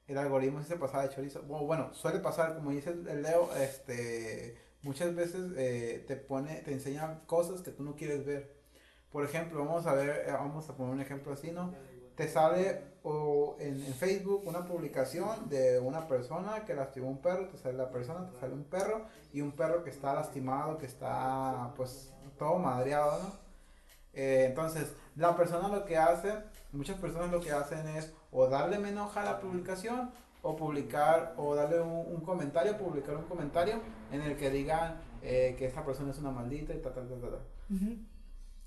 el algoritmo se pasaba de chorizo. Bueno, bueno, suele pasar, como dice el Leo, este, muchas veces eh, te pone, te enseña cosas que tú no quieres ver. Por ejemplo, vamos a ver, eh, vamos a poner un ejemplo así, ¿no? Te sale o en, en Facebook una publicación de una persona que lastimó un perro, te sale la persona, te sale un perro y un perro que está lastimado, que está pues todo madreado, ¿no? Eh, entonces, la persona lo que hace, muchas personas lo que hacen es o darle me a la publicación o publicar o darle un, un comentario, publicar un comentario en el que digan eh, que esta persona es una maldita y ta, ta, ta, ta, ta. Ujú.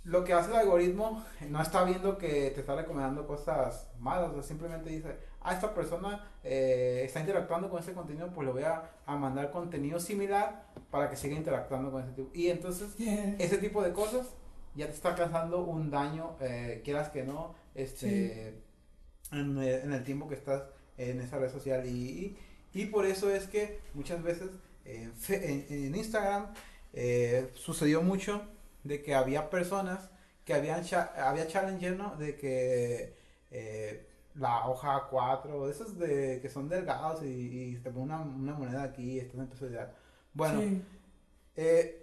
Lo que hace el algoritmo no está viendo que te está recomendando cosas malas, o sea, simplemente dice, ah, esta persona eh, está interactuando con ese contenido, pues le voy a, a mandar contenido similar para que siga interactuando con ese tipo. Y entonces, Yeah. ese tipo de cosas ya te está causando un daño, eh, quieras que no, este, en, el, en el tiempo que estás en esa red social. Y, y, y por eso es que muchas veces en, fe- en- en Instagram eh, sucedió mucho de que había personas que habían cha- había challenge ¿no? de que eh, la hoja 4 de esos de que son delgados y, y te ponen una, una moneda aquí y estás en tu sociedad. Bueno, Sí. eh,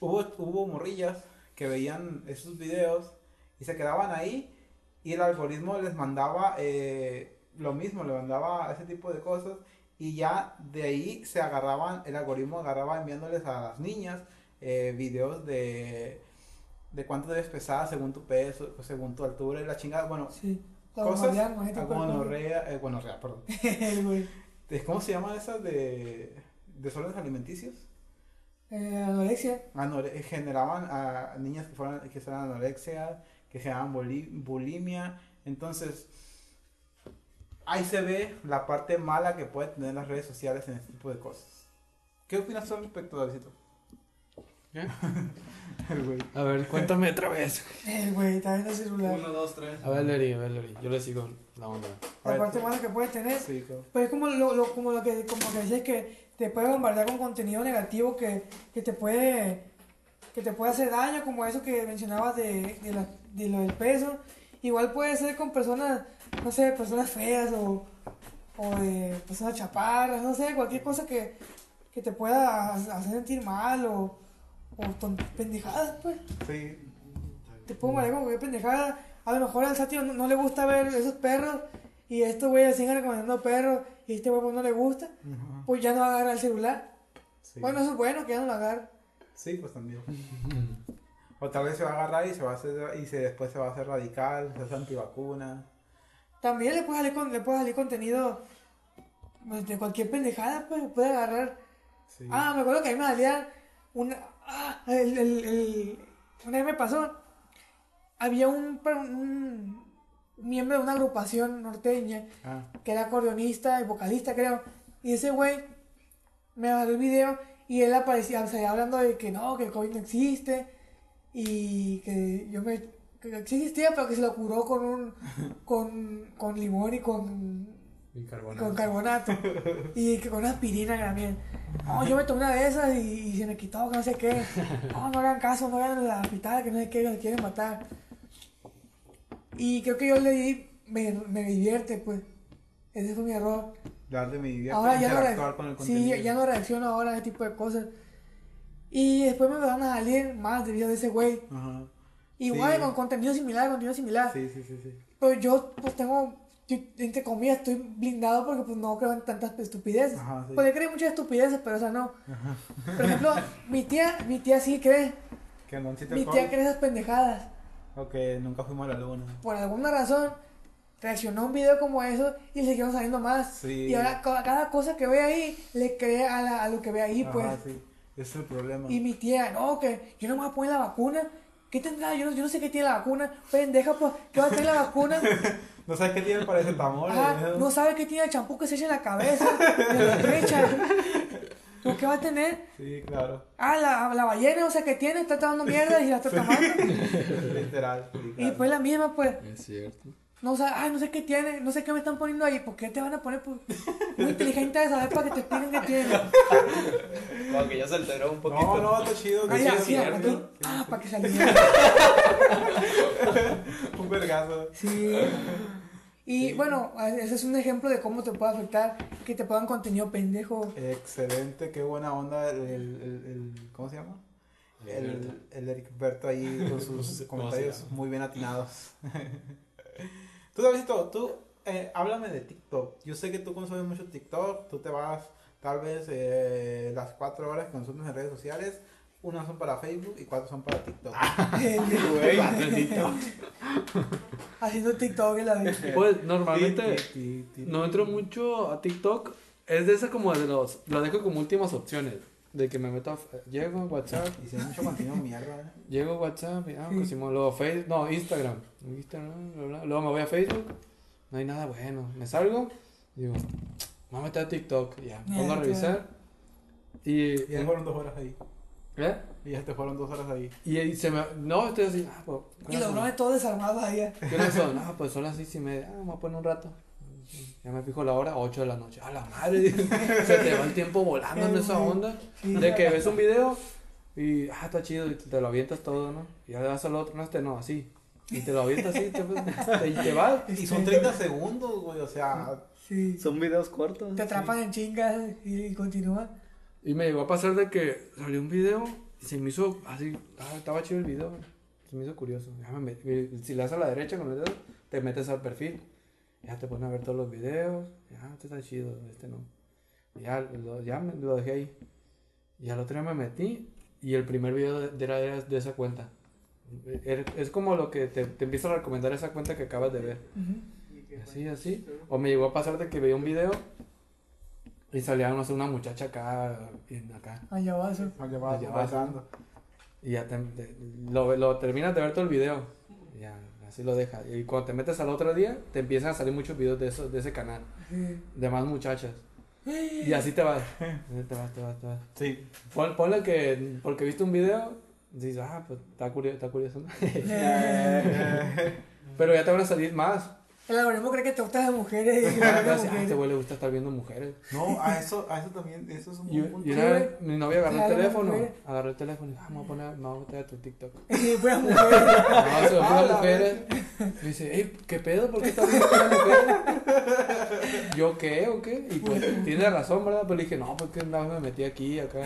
hubo, hubo morrillas que veían esos videos y se quedaban ahí y el algoritmo les mandaba eh, lo mismo, le mandaba ese tipo de cosas y ya de ahí se agarraban, el algoritmo agarraba enviándoles a las niñas eh, videos de, de cuánto debes pesar según tu peso, según tu altura y la chingada, bueno, Sí. La cosas, gonorrea, cuerpo. gonorrea, eh, gonorrea, perdón. ¿Cómo se llaman esas de desórdenes alimenticios? Eh, anorexia. Anore- eh, generaban a niñas que fueran que eran anorexia, que generaban buli- bulimia. Entonces, ahí se ve la parte mala que puede tener las redes sociales en este tipo de cosas. ¿Qué opinas tú al respecto, Davidito? ¿Qué? El güey. A ver, cuéntame otra vez. El güey, está viendo el celular. Uno, dos, tres. A ver, Leri, a ver, Leri. Yo le sigo la onda. La parte mala que puede tener. Sí, claro. Pues es como lo, lo- como lo que, como que decías que te puede bombardear con contenido negativo que, que te puede que te puede hacer daño, como eso que mencionabas de, de, la- de lo del peso. Igual puede ser con personas, no sé, personas feas o, o de personas chaparras, no sé, cualquier cosa que, que te pueda hacer sentir mal o, o ton- pendejadas, pues. Sí. Te puedo marear con cualquier pendejada. A lo mejor al Satio no, no le gusta ver esos perros y estos güeyes siguen recomendando perros y este pues, no le gusta. Pues ya no agarra el celular. Sí. Bueno, eso es bueno que ya no lo agarra. Sí, pues también. O tal vez se va a agarrar y se va a hacer y se después se va a hacer radical, se hace antivacuna. También le puede salir, con, le puede salir contenido de cualquier pendejada, pues puede agarrar. Sí. Ah, me acuerdo que a mí me salía una. Ah, el, el, el- una vez me pasó. Había un, un miembro de una agrupación norteña Ah, que era acordeonista y vocalista, creo. Y ese güey me mandó el video y él aparecía, o sea, hablando de que no, que el COVID no existe y que yo me. que existía, pero que se lo curó con un. con, con limón y con. Con carbonato. y que con aspirina también. No, yo me tomé una de esas y, y se me quitó, que no sé qué. No, no hagan caso, no vayan a la hospital, que no sé qué, que se quieren matar. Y creo que yo le di. me, me divierte, pues. Ese fue mi error. darle mi vida, Ahora ya no, con el sí, contenido. ya no reacciono ahora a ese tipo de cosas. Y después me van a salir más de videos de ese güey. Ajá. Igual Sí. con contenido similar, contenido similar. Sí, sí, sí, sí. Pero yo pues tengo, yo, entre comillas, estoy blindado porque pues no creo en tantas estupideces. Ajá, sí. Porque creo en muchas estupideces, pero esa no. Por ejemplo, mi tía, mi tía sí cree. Que no si Mi tía cree esas pendejadas. O que nunca fuimos a la luna. Por alguna razón, reaccionó a un video como eso y le siguieron saliendo más. Sí. Y ahora ca- cada cosa que ve ahí, le cree a, la- a lo que ve ahí, pues. Ajá, sí. Ese es el problema. Y mi tía, no, que yo no me voy a poner la vacuna. ¿Qué tendrá? Yo no, yo no sé qué tiene la vacuna. Pendeja, pues, ¿qué va a tener la vacuna? No sabes qué tiene para ese tamor. Ah, no sabe qué tiene el champú que se echa en la cabeza, de la derecha. ¿Lo que va a tener? Sí, claro. Ah, la, la ballena, o sea, que tiene, está tomando mierda y la está tomando. Literal. sí, Y pues la misma, pues, Es cierto. No sabe, ay, no sé qué tiene, no sé qué me están poniendo ahí. ¿Por qué te van a poner? Pues, muy inteligente de saber para que te expliquen qué tiene. Como que ya se alteró un poquito. No, no, está chido. Ay, así, aquí. Ah, para que se alinee. Un vergazo. Sí. Y bueno, ese es un ejemplo de cómo te puede afectar que te pongan contenido pendejo. Excelente, qué buena onda el, el, el- el- ¿cómo se llama? El, el Eric Berto ahí con sus comentarios muy bien atinados. Tú, Davidito, tú, eh, háblame de TikTok. Yo sé que tú consumes mucho TikTok, tú te vas tal vez eh, las cuatro horas que consumes en redes sociales, unas son para Facebook y cuatro son para TikTok. Haciendo TikTok en la vida. Pues normalmente no entro mucho a TikTok. Es de esa como de los. Lo dejo como últimas opciones. De que me meto a. Llego a WhatsApp. Y hay mucho contenido mierda, ¿eh? Llego a WhatsApp. Y, ah, Sí. pues, luego Facebook. No, Instagram. Instagram, bla, bla. Luego me voy a Facebook. No hay nada bueno. Me salgo. Digo, me voy a meter a TikTok. Ya, me pongo a revisar. Y. Y ya fueron dos horas ahí. ¿Eh? Y ya te fueron dos horas ahí. Y, ahí se me. No, estoy así. Ah, pues. Y los bromes todos desarmados ahí. ¿Qué hora son? No, pues son las seis y media. Ah, me voy a poner un rato. Ya me fijo la hora, 8 de la noche. A la madre, se te va el tiempo volando en esa onda. Sí. De que ves un video y, ah, está chido, y te lo avientas todo, ¿no? Y ya le vas al otro, no, este no, así. Y te lo avientas así, te, te, y te vas. Y son 30 segundos, güey, o sea, Sí. Son videos cortos. Te atrapan en chingas y, y continúan. Y me llegó a pasar de que salió un video y se me hizo así, ah, estaba chido el video, se me hizo curioso. Ya me met- si le das a la derecha con el dedo, te metes al perfil. Ya te pones a ver todos los videos. Ya, este está chido, este no. Ya, lo, ya me, lo dejé ahí. Y al otro día me metí y el primer video de- era de, de esa cuenta. Er- Es como lo que te, te empieza a recomendar esa cuenta que acabas de ver. Así, así. O me llegó a pasar de que veía un video y salía, no sé, una muchacha acá, bien acá. Allá me llevaba Me llevaba. pasando. Y ya te- te- lo, lo terminas de ver todo el video. Ya, así lo dejas. Y cuando te metes al otro día, te empiezan a salir muchos videos de, eso, de ese canal. Sí. De más muchachas. Y así te vas. Te vas, te vas, te vas. Sí. Pon- ponle que porque viste un video, dices, ah, pues está curioso, está curioso. ¿no? Pero ya te van a salir más. El algoritmo cree que te gustan las mujeres y Ah, a este güey le gusta estar viendo mujeres. No, a eso, a eso también, eso es un punto. y una vez mi novia agarró el teléfono. Agarró el teléfono y dijo, ah, me voy a poner, me voy a meter a tu TikTok. Y puras mujeres. No, se lo puso Ah, a mujeres. Me dice, hey, ¿qué pedo? ¿Por qué estás viendo a mujeres? Yo, ¿qué? ¿O qué? Y pues, tiene razón, ¿verdad? Pero le dije, no, pues que nada más me metí aquí, acá.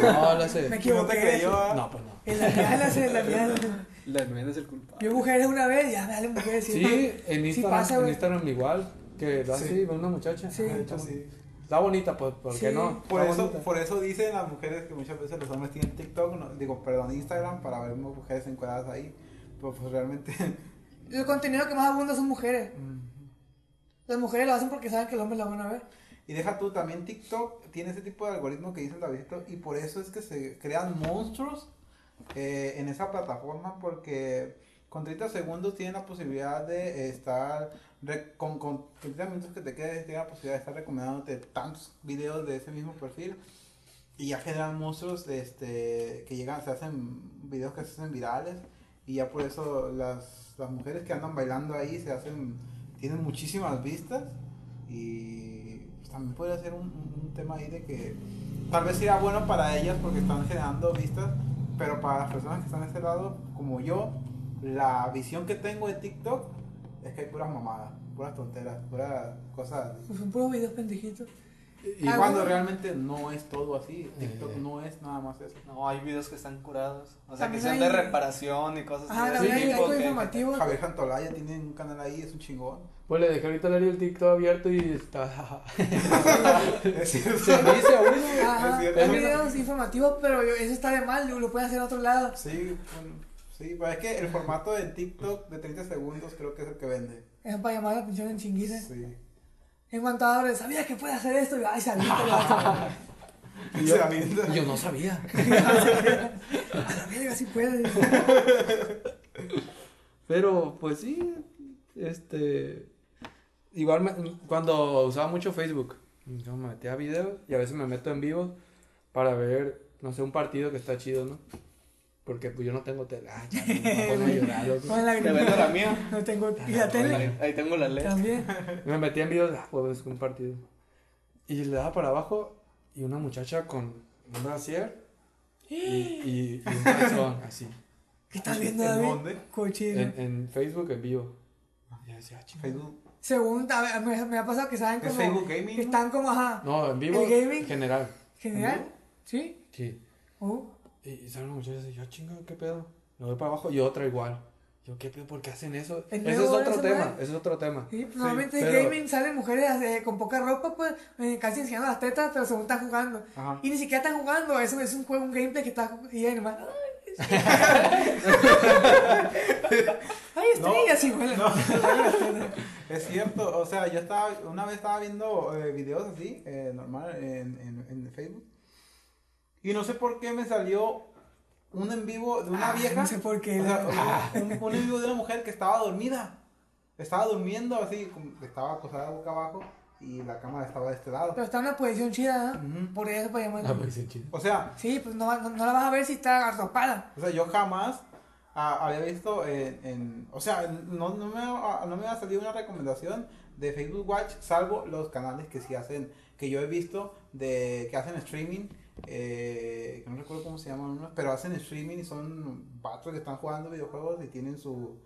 No, lo sé. Me ¿Y no te equivoqué. creyó? ah? No, pues no. En la mía, en la. La enmienda es el culpable. Yo mujeres una vez, ya dale mujeres. Sí, en Instagram, pasa, en. Instagram igual. Que lo hace Sí. así, ve una muchacha. Sí. Ah, está, sí. bonita, pues, ¿por qué Sí. no? Por Está eso, bonita. por eso dicen las mujeres que muchas veces los hombres tienen TikTok, no, digo, perdón, Instagram, para ver mujeres encuadradas ahí. Pero pues realmente. El contenido que más abunda son mujeres. Las mujeres lo hacen porque saben que el hombre la van a ver. Y deja tú, también TikTok tiene ese tipo de algoritmo que dice el Davidito, y por eso es que se crean monstruos eh, en esa plataforma, porque con 30 segundos tienen la posibilidad de estar, con, con 30 minutos que te quedes, tienen la posibilidad de estar recomendándote tantos videos de ese mismo perfil, y ya generan monstruos este, que llegan, se hacen videos que se hacen virales, y ya por eso las, las mujeres que andan bailando ahí se hacen, tienen muchísimas vistas, y pues, también podría ser un, un- un tema ahí de que tal vez sea bueno para ellas porque están generando vistas, pero para las personas que están de este lado, como yo, la visión que tengo de TikTok es que hay puras mamadas, puras tonteras, puras cosas. Pues son puros videos pendejitos. Y Ah, cuando bueno. realmente no es todo así, TikTok Eh. no es nada más eso. No, hay videos que están curados. O sea, que sean hay- de reparación y cosas Ah, así. también hay tipo algo que- informativo. Javier Santolaya tiene un canal ahí, es un chingón. Pues le dejé ahorita el TikTok abierto y está. Es cierto. Se dice uno. Hay videos informativos, pero yo- eso está de mal, lo pueden hacer a otro lado. Sí, bueno, sí, pero es que el formato de TikTok de 30 segundos creo que es el que vende. Es para llamar la atención en chinguiza. Sí. En contadores, ¿sabías que puede hacer esto? Y ay, sabía que lo. Y yo, yo no sabía. A la verga, sí puede. Pero, pues sí, este... Igual me- cuando usaba mucho Facebook, yo me metía a videos y a veces me meto en vivo para ver, no sé, un partido que está chido, ¿no? Porque pues yo no tengo tele. Ay, ya, pongo a llorar, loco. Con la Te vendo la mía. No tengo. ¿Y la tele? Ahí, tengo la ley. También. Me metí en videos, ah, pues un partido. Y le daba para abajo y una muchacha con un brasier y, y, y un calzón, así. ¿Qué estás viendo, ¿En David? dónde? Cochino. En, en Facebook en vivo. Y yo decía, ah. Facebook. Según, a ver, me, me ha pasado que saben ¿Es como. Facebook Gaming? que están como, ajá. No, en vivo ¿El gaming? general. ¿General? ¿Sí? Sí. Oh. Y, y sale una muchacha y yo chinga, ¿qué pedo? Le doy para abajo y otra igual. Yo, ¿qué pedo? ¿Por qué hacen eso? Es Ese es otro tema, ese es otro tema. Sí, pues, normalmente en pero- gaming salen mujeres eh, con poca ropa, pues, eh, casi enseñando las tetas, pero según están jugando. Ajá. Y ni siquiera están jugando, eso es un juego, un gameplay que está y ahí nomás. Ay, estrellas igual. No. Es cierto, o sea, yo estaba, una vez estaba viendo eh, videos así, eh, normal, en, en, en Facebook. Y no sé por qué me salió un en vivo de una Ah, vieja. no sé por qué. o sea, un, un en vivo de una mujer que estaba dormida. Estaba durmiendo así, estaba acostada boca abajo y la cámara estaba de este lado. Pero está en una posición chida, ¿no? Ujú. Por eso pues sí, chido. O sea, Sí, pues no, no, no la vas a ver si está arropada. O sea, yo jamás ah, había visto en, en- o sea, no, no, me, ah, no me ha salido una recomendación de Facebook Watch, salvo los canales que sí hacen, que yo he visto, de que hacen streaming, eh, que no recuerdo cómo se llaman pero hacen streaming y son vatos que están jugando videojuegos y tienen su,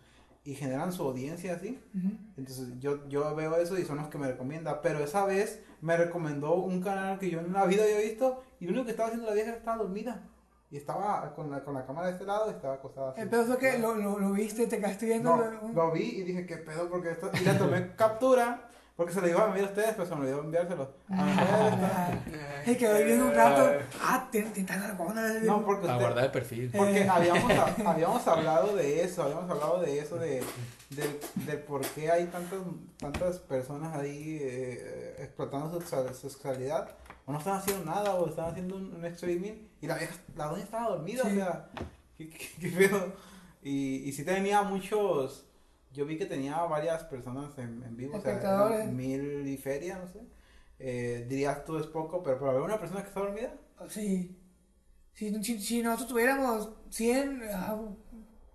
y generan su audiencia así. Ujú. Entonces yo, yo veo eso y son los que me recomienda. Pero esa vez me recomendó un canal que yo en la vida había visto y lo único que estaba haciendo la vieja estaba dormida. Y estaba con la, con la cámara de este lado y estaba acostada así. El pedo fue que lo, lo, lo viste, te quedaste viendo. No, lo- lo vi y dije, ¿qué pedo? Porque esto... Y le tomé captura porque se lo iba a enviar a ustedes, pero se me olvidó enviárselo. A ustedes. Se quedó ahí viendo un rato. Ah, te, están argona. No, porque La usted- guarda de perfil. Porque Eh. habíamos, habíamos hablado de eso, habíamos hablado de eso, de, del, del por qué hay tantas, tantas personas ahí eh, explotando su, su sexualidad, o no están haciendo nada, o están haciendo un, un streaming, y la vieja, la doña estaba dormida, Sí. o sea, qué, qué, qué pedo. Y, y sí tenía muchos, yo vi que tenía varias personas en, en vivo, o sea, mil y feria, no sé. Eh, dirías tú es poco, pero para ver una persona que está dormida, Sí. Si, si, si nosotros tuviéramos 100, ah,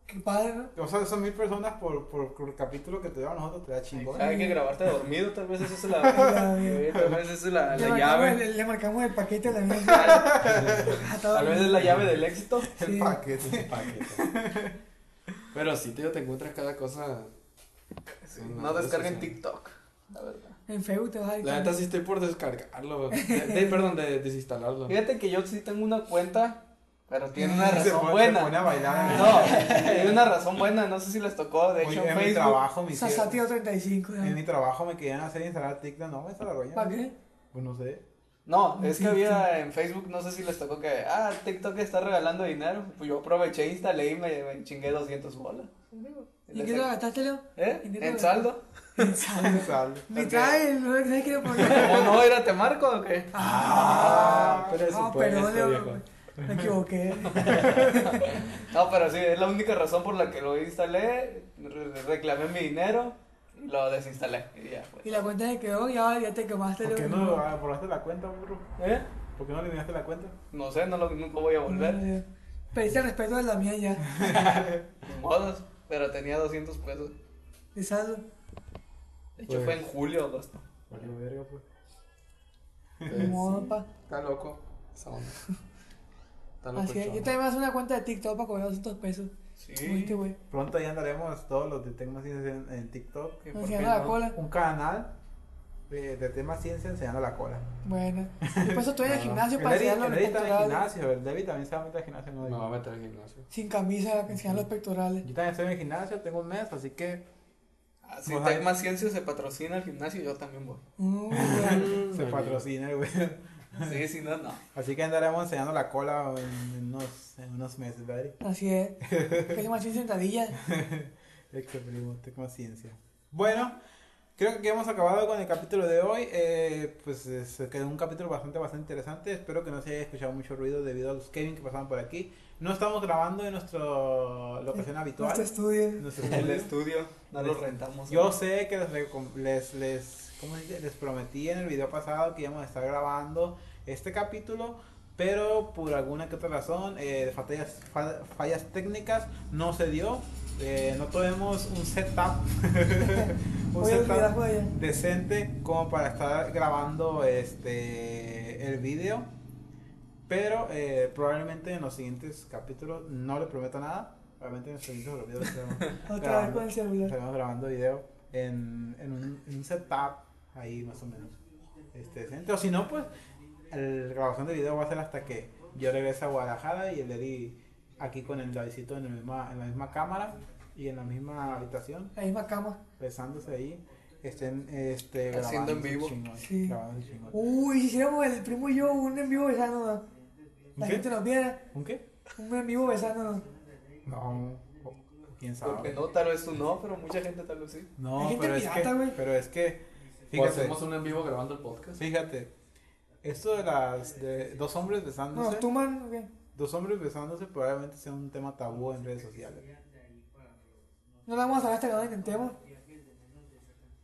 qué padre, ¿no? O sea, son mil personas por, por, por capítulo que te dieron a nosotros, te da chingón. Hay que grabarte dormido, tal vez esa es la, La- tal vez esa es la, le, la llave. el, le marcamos el paquete a la. Ah, todo Tal vez es la llave del éxito. El Sí. paquete. Paquete. Pero sí, tío, te encuentras cada cosa. en No descarguen. TikTok. La verdad. En Facebook te vas a La neta sí estoy por descargarlo. De, de- perdón, de desinstalarlo. Fíjate que yo sí tengo una cuenta, pero tiene una Se razón se buena. pone a bailar. No, tiene una razón buena, no sé si les tocó, de hecho Oye, en en mi Facebook. trabajo me Sasatio hicieron, 35. en mi trabajo me querían hacer instalar TikTok, no, me la roña. ¿Para qué? Pues no sé. No, es que había en Facebook, no sé si les tocó que, ah, TikTok está regalando dinero. Pues yo aproveché, instalé y me, me chingué 200 bolas. ¿Y qué lo gastaste, Leo? ¿Eh? ¿Y qué te ¿En saldo? En saldo. Sal. Ni trae, no sé qué le poner. ¿Cómo no? ¿Era te marco o qué? Ah, pero ah, supuesto, perdón, Leo. viejo. Me equivoqué. No, pero sí, es la única razón por la que lo instalé. re- reclamé mi dinero lo desinstalé. Y ya, pues. Y la cuenta se quedó, ya, ya te quemaste. ¿Por qué no borraste la cuenta, burro? ¿Eh? ¿Por qué no eliminaste la cuenta? No sé, no lo, nunca voy a volver. Eh, Pediste el respeto de la mía ya. Modos, pero tenía 200 pesos. Saldo. De hecho, Pues. fue en julio o agosto. Vale, verga, pues. Modo, pa. Está loco. Esa onda. Está loco. Así es. Yo también voy a hacer una cuenta de TikTok para cobrar 200 pesos. Sí. Güey. Pronto ya andaremos todos los de temas en, en TikTok. ¿Y por Nos qué enseñando la no? cola. Un canal de, de temas ciencia enseñando la cola. Bueno. Después eso estoy en el gimnasio El para enseñar los el en el pectorales. gimnasio, el David también se va a meter al gimnasio. No, Me voy a meter al gimnasio. Sin camisa, enseñar los pectorales. Yo también estoy en el gimnasio, tengo un mes, así que Ah, Si Más Ciencia se patrocina al gimnasio, yo también voy. Mm, se patrocina, güey. Sí, si no, no. Así que andaremos enseñando la cola en, unos, en unos meses, ¿verdad? Así es. Se machín sentadillas. Extra primo, tengo ciencia. Bueno, creo que hemos acabado con el capítulo de hoy. Eh, pues eh, se quedó un capítulo bastante, bastante interesante. Espero que no se haya escuchado mucho ruido debido a los Kevin que pasaban por aquí. No estamos grabando en nuestra locación habitual. Nuestro estudio. Nuestro El estudio. estudio, no lo rentamos. Yo sé que les, les, les, ¿cómo se dice? les prometí en el video pasado que íbamos a estar grabando este capítulo, pero por alguna que otra razón, eh, fallas, fa- fallas técnicas, no se dio. Eh, no tuvimos un setup, un setup decente como para estar grabando este el video. Pero eh, probablemente en los siguientes capítulos no le prometo nada. Probablemente en los siguientes videos estaremos grabando-. Estaremos grabando video en, en, un, en un setup ahí más o menos este, decente. O si no, pues la grabación de video va a ser hasta que yo regrese a Guadalajara y el Eri aquí con el Davidcito en, el misma, en la misma cámara y en la misma habitación, La misma cama. besándose ahí, estén este, Haciendo en vivo. chingón, Sí. Uy, si hiciéramos el primo y yo un en vivo besándonos. La ¿Un gente qué? nos viera. ¿Un qué? Un en vivo besándonos. No, quién Porque sabe. no, tal vez tú no, pero mucha gente tal vez sí. No, pero es pirata, que, güey. pero es que, O fíjate, hacemos un en vivo grabando el podcast. fíjate, esto de las, de dos hombres besándose. No, tú, man. ¿qué? Dos hombres besándose probablemente sea un tema tabú en redes sociales. No la vamos a saber hasta que no intentemos.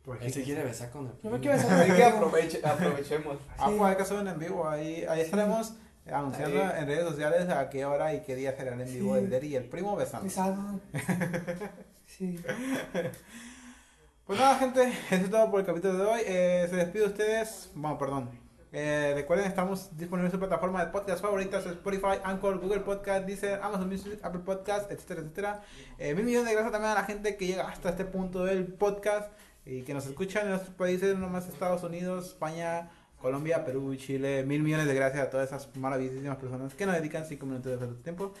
Pues, Él se quiere besar con el Yo me primo. quiero besar con el aproveche, aprovechemos. Ah, Sí. pues hay que hacer un en vivo. Ahí, ahí estaremos anunciando Ahí. en redes sociales a qué hora y qué día será el en vivo Sí. del Derry y el primo besando. Besándonos. Sí. Pues nada, gente, eso es todo por el capítulo de hoy. Eh, se despide de ustedes. Bueno, perdón. Eh, recuerden, estamos disponibles en su plataforma de podcast favoritas: Spotify, Anchor, Google Podcast, Deezer, Amazon Music, Apple Podcast, etcétera, etcétera. Eh, mil millones de gracias también a la gente que llega hasta este punto del podcast y que nos escuchan en otros países, no más Estados Unidos, España, Colombia, Perú, Chile. Mil millones de gracias a todas esas maravillosísimas personas que nos dedican 5 minutos de su tiempo.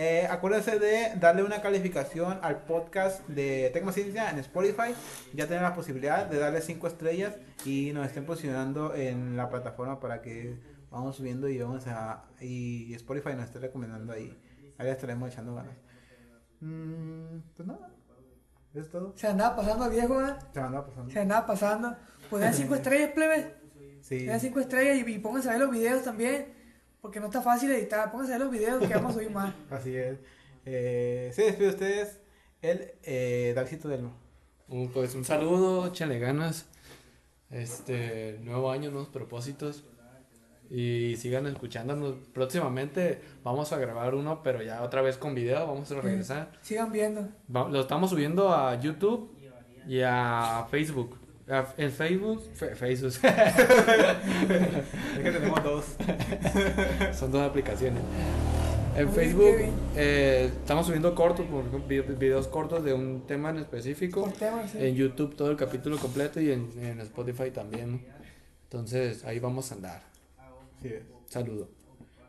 Eh, acuérdense de darle una calificación al podcast de Tecnociencia en Spotify. Ya tienen la posibilidad de darle 5 estrellas y nos estén posicionando en la plataforma para que vamos subiendo y vamos a y Spotify nos esté recomendando ahí. Ahí le estaremos echando ganas. Mm, pues nada, eso es todo. Se andaba pasando viejo, ¿eh? Se andaba pasando. Se andaba pasando. Pues den 5 estrellas, plebe. Sí. Den 5 estrellas y, y pónganse a ver los videos también. Porque no está fácil editar. Pónganse a los videos que vamos a subir más. Así es. Eh, se despide de ustedes el eh, Dalcito del Un- Pues un saludo, échenle ganas. Este nuevo año, nuevos propósitos. Y sigan escuchándonos. Próximamente vamos a grabar uno, pero ya otra vez con video. Vamos a regresar. Sigan viendo. Va- lo estamos subiendo a YouTube y a Facebook. A- En Facebook, fe- Facebook. Es que tenemos dos. Son dos aplicaciones. En Facebook eh, estamos subiendo cortos, por ejemplo, videos cortos de un tema en específico. Sí. En YouTube todo el capítulo completo y en, en Spotify también. Entonces ahí vamos a andar. Saludo.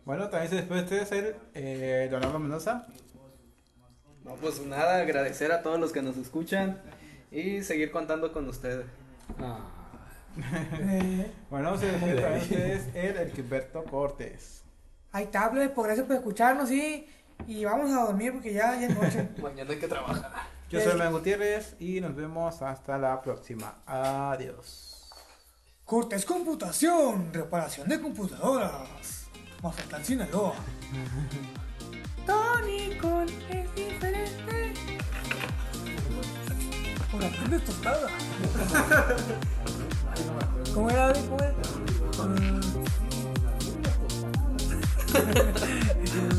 Bueno, también se despide de ustedes el eh, Leonardo Mendoza. No, pues nada, agradecer a todos los que nos escuchan y seguir contando con ustedes. Ah, Bueno, se despide también de ustedes el Elquilberto Cortés. hay tablets, pues gracias por escucharnos, sí. Y vamos a dormir porque ya, ya es noche. Mañana hay que trabajar. Yo soy León Gutiérrez y nos vemos hasta la próxima. Adiós. Cortes Computación, reparación de computadoras. Mazatlán, Sinaloa. Tony con es diferente. Por aprende tostada. ¿Cómo era, David?